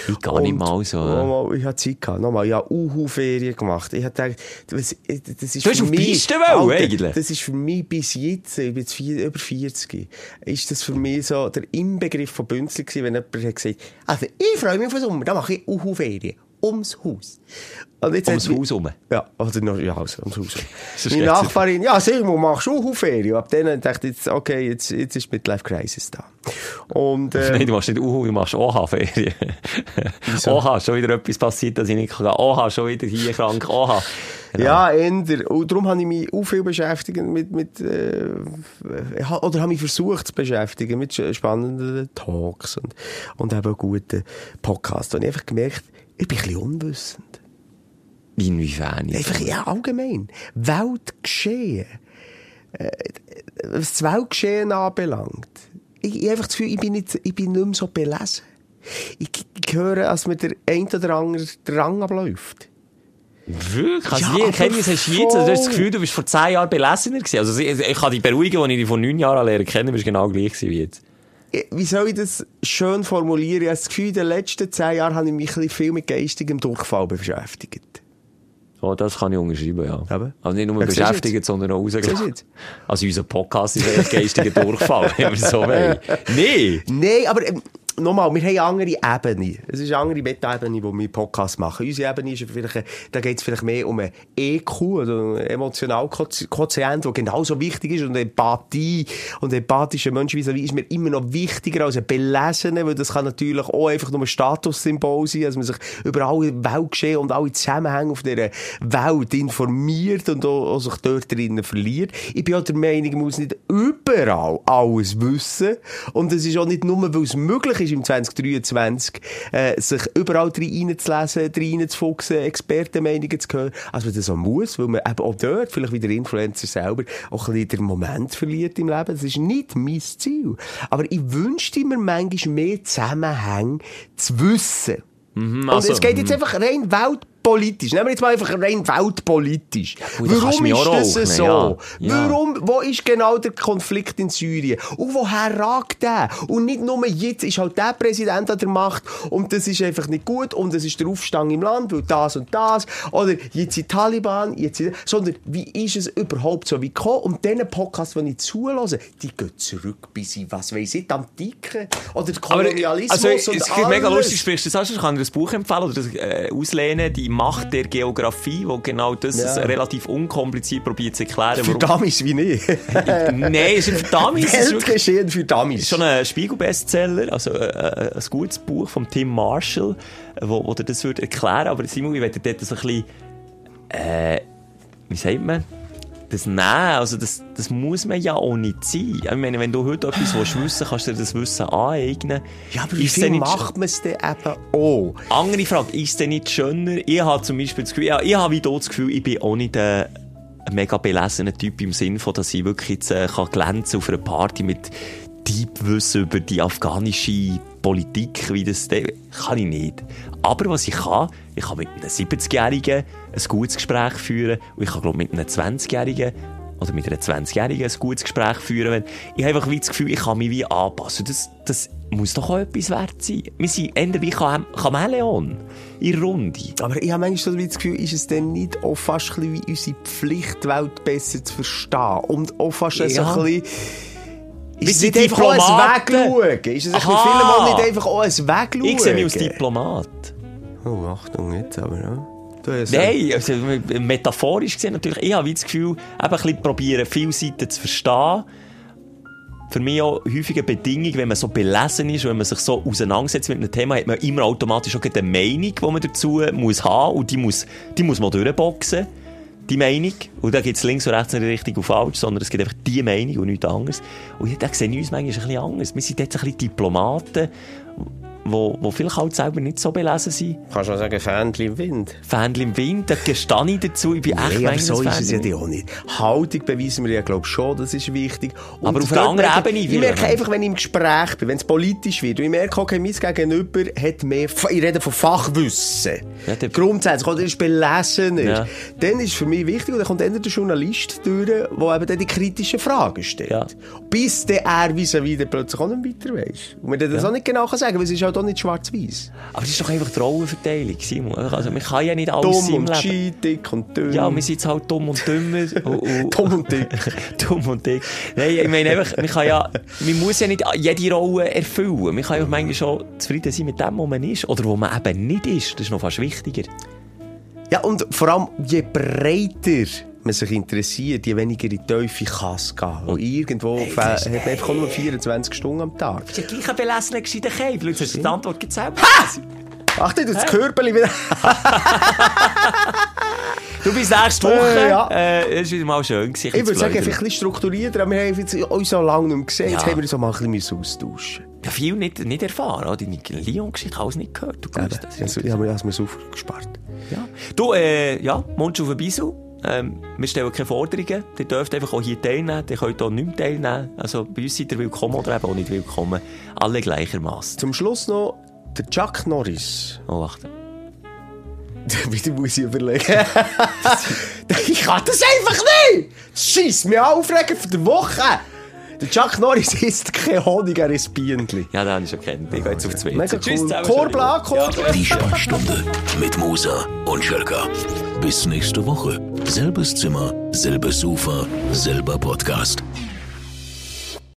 Ich gar nicht mal so. Nochmal, ich hatte Zeit gehabt. Nochmal, ich habe Uhu-Ferien gemacht. Ich habe gedacht, das, das ist du für mich... Wollen, eigentlich? Das ist für mich bis jetzt, ich bin jetzt vier, über 40, ist das für mich so der Inbegriff von Bünzli gewesen, wenn jemand hat gesagt, also ich freue mich auf den Sommer, dann mache ich Uhu-Ferien ums Haus. Und jetzt ums Haus herum? Ja, oder noch, ja, also ums Haus Meine Nachbarin, ja, Simon, machst du Uhu-Ferien? Ab dann dachte ich, okay, jetzt, jetzt ist Midlife Crisis da. Und, ähm, Nein, du machst nicht Uhu, du machst OH-Ferien. Oha, schon wieder etwas passiert, dass ich nicht kann. Oha, schon wieder hier krank. Oha. Genau. Ja, änder. Und darum habe ich mich auch viel beschäftigt mit, mit äh, oder habe mich versucht zu beschäftigen mit spannenden Talks und, und eben guten Podcasts. Und ich habe einfach gemerkt, ich bin ein bisschen unwissend. Inwiefern? Einfach, ja, allgemein. Weltgeschehen. Äh, was das Weltgeschehen anbelangt. Ich, ich habe einfach das Gefühl, ich bin, nicht, ich bin nicht mehr so belesen. Ich, ich höre, als mir der ein oder andere Drang abläuft. Wirklich? Also, ja, die Erkenntnis hast du jetzt? Also, du hast das Gefühl, du bist vor zehn Jahren belesener gewesen. Also, ich, ich kann dich beruhigen, als ich dich vor neun Jahren lernen kenne, bist genau gleich wie jetzt wie soll ich das schön formulieren? Ich habe das Gefühl, in den letzten zehn Jahren habe ich mich ein viel mit geistigem Durchfall beschäftigt. Oh, das kann ich unterschreiben, ja. Eben. Also nicht nur ja, beschäftigt, sondern auch rausgelassen. Also unser Podcast ist eigentlich geistiger Durchfall, wenn wir so wollen. Nee! Nee, aber ähm, nochmal, wir haben andere Ebene. Es ist eine andere Meta-Ebene, die wir Podcast machen. Unsere Ebene ist vielleicht, da geht es vielleicht mehr um ein EQ, also einen Emotionalquotient, der genauso wichtig ist und Empathie und empathische Menschen wie ist mir immer noch wichtiger als ein Belesener, weil das kann natürlich auch einfach nur ein Statussymbol sein, dass man sich über alle Weltgeschehen und alle Zusammenhänge auf dieser Welt informiert und auch sich dort drinnen verliert. Ich bin auch der Meinung, man muss nicht überall alles wissen und es ist auch nicht nur, weil es möglich ist, im 2023, äh, sich überall reinzulesen, reinzufuchsen, Expertenmeinungen zu hören, als man das auch muss, weil man eben auch dort, vielleicht wie der Influencer selber, auch ein bisschen den Moment verliert im Leben. Das ist nicht mein Ziel. Aber ich wünschte mir manchmal mehr Zusammenhänge zu wissen. Mhm, Und also, es geht jetzt einfach rein weltpolitisch. Nehmen wir jetzt mal einfach rein weltpolitisch. gut, du Warum ist das rauchen, so? ja. Ja. Warum, wo ist genau der Konflikt in Syrien? Und woher ragt der? Und nicht nur jetzt ist halt der Präsident an der Macht und das ist einfach nicht gut und es ist der Aufstand im Land, weil das und das. Oder jetzt sind die Taliban, jetzt sind, sondern wie ist es überhaupt so wie gekommen? Und diese Podcasts, die ich zulasse, die gehen zurück bis in, was weiss ich, die Antike oder der Aber, Kolonialismus also, es und ist mega alles. lustig, sprichst du das an, ich kann dir das Buch empfehlen oder das äh, auslehnen, die Macht der Geografie, wo genau das Ja. relativ unkompliziert probiert zu erklären, Für Dummies wie nicht. Nein, es ist für Dummies, ist Weltgeschehen für Dummies. schon ein Spiegel-Bestseller, also äh, äh, ein gutes Buch von Tim Marshall, wo, wo dir das würde erklären, aber Simon, ich werde dort so ein bisschen, äh, wie sagt man, das Nehmen, also das, das muss man ja auch nicht sein. Ich meine, wenn du heute etwas willst wissen kannst du dir das Wissen aneignen. Ja, aber wie viel macht man es denn eben auch? Andere Frage, ist es denn nicht schöner? Ich habe zum Beispiel das Gefühl, ja, ich habe wie du das Gefühl, ich bin auch nicht ein, ein mega belesener Typ im Sinne von, dass ich wirklich jetzt äh, kann glänzen auf einer Party mit Deep-Wissen über die afghanische Politik, wie das, kann ich nicht. Aber was ich kann, ich kann mit einem 70-Jährigen ein gutes Gespräch führen und ich kann, glaube mit einem 20-Jährigen oder mit einer 20-Jährigen ein gutes Gespräch führen. Wenn ich habe einfach wie das Gefühl, ich kann mich wie anpassen. Das, das muss doch auch etwas wert sein. Wir sind eher wie Cham Chamäleon in der Runde. Aber ich habe manchmal so das Gefühl, ist es denn nicht auch fast ein bisschen wie unsere Pflicht, die Welt besser zu verstehen? Und auch fast so Ja. ein bisschen... Ist es sind nicht einfach auch ein. Wegschauen? Ist es ein bisschen Aha. vielem auch nicht einfach auch ein Wegschauen? Ich sehe mich als Diplomat. Oh, Achtung jetzt, aber ja. Nein, also, metaphorisch gesehen natürlich. Ich habe das Gefühl, eben ein bisschen probieren, viele Seiten zu verstehen. Für mich auch häufig eine Bedingung, wenn man so belesen ist, wenn man sich so auseinandersetzt mit einem Thema, hat man immer automatisch auch eine Meinung, die man dazu muss haben und die muss, die muss man durchboxen. Die Meinung. Und da gibt es links und rechts nicht richtig und falsch, sondern es gibt einfach die Meinung und nichts anderes. Und da sehen uns manchmal ein bisschen anders. Wir sind jetzt ein bisschen Diplomaten, wo, wo vielleicht halt selber nicht so belesen sind. Kannst du auch sagen, Fähnchen im Wind? Fähnchen im Wind, da gestehe ich dazu, ich bin echt Nein, aber so ist es ja auch nicht. Haltung beweisen wir ja, glaube ich, schon, das ist wichtig. Und Aber auf einer anderen Ebene Ich merke einfach, wenn ich im Gespräch bin, wenn es politisch wird, und ich merke, okay, mein Gegenüber hat mehr, ich rede von Fachwissen. Ja, der- Grundsätzlich, oder ist belesener. Ja. Dann ist für mich wichtig, und dann kommt dann der Journalist durch, der eben dann die kritischen Fragen stellt. Ja. Bis der er vis-à-vis plötzlich auch nicht weiter weiss. Und man dann das auch nicht genau sagen, weil es ist halt auch nicht schwarz-weiß. Aber das ist doch einfach die Rollenverteilung, Simon. Also, man kann ja nicht alles Dumm im und Leben. schi, dick und dünn. Ja, wir sind jetzt halt dumm und dümmer. und, und, Dumm und dick. dumm und dick. Nein, ich meine einfach, man kann ja, man muss ja nicht jede Rolle erfüllen. Man kann ja manchmal schon zufrieden sein mit dem, wo man ist. Oder wo man eben nicht ist. Das ist noch fast wichtiger. Ja, und vor allem, je breiter man sich interessiert, je weniger in die Tiefe kann es gehen. Und irgendwo fe- das hat ist man einfach nur 24 Stunden am Tag. Das ist ja gleich ein belesener gescheiter Keib. Leute, hast du die Antwort jetzt selber? Achtung, das Körperli wieder. Du bist nächste Woche. Äh, ja. Äh, es war wieder mal schön. Ich würde sagen, vielleicht ein bisschen strukturierter, aber wir haben jetzt uns so lange nicht mehr gesehen. Jetzt Ja. haben wir uns auch mal ein bisschen austauschen Ja, viel nicht, nicht erfahren. oder? Deine Lyon-Geschichte alles nicht gehört. Du müssen. gewusst das. Also, ich habe mir das mal aufgespart. Ja. Du, äh, ja, Mund auf den Bisel. Ähm, wir stellen keine Forderungen. Ihr dürft einfach auch hier teilnehmen. Ihr könnt auch nicht mehr teilnehmen. Also bei uns seid ihr willkommen oder eben auch nicht willkommen. Alle gleichermaßen. Zum Schluss noch der Chuck Norris. Oh, Achtung. Wieder muss ich überlegen. ich kann das einfach nicht! Scheiss mich an, aufregen für die Woche! Der Chuck Norris isst kein Honig, er ist Bienenli. Ja, den habe ich schon kennt. Ich gehe jetzt auf zwei. Mega Tschüss cool. Korbla, Korbla. Die Sprechstunde mit Musa und Schelka. Bis nächste Woche. Selbes Zimmer, selbes Sofa, selber Podcast.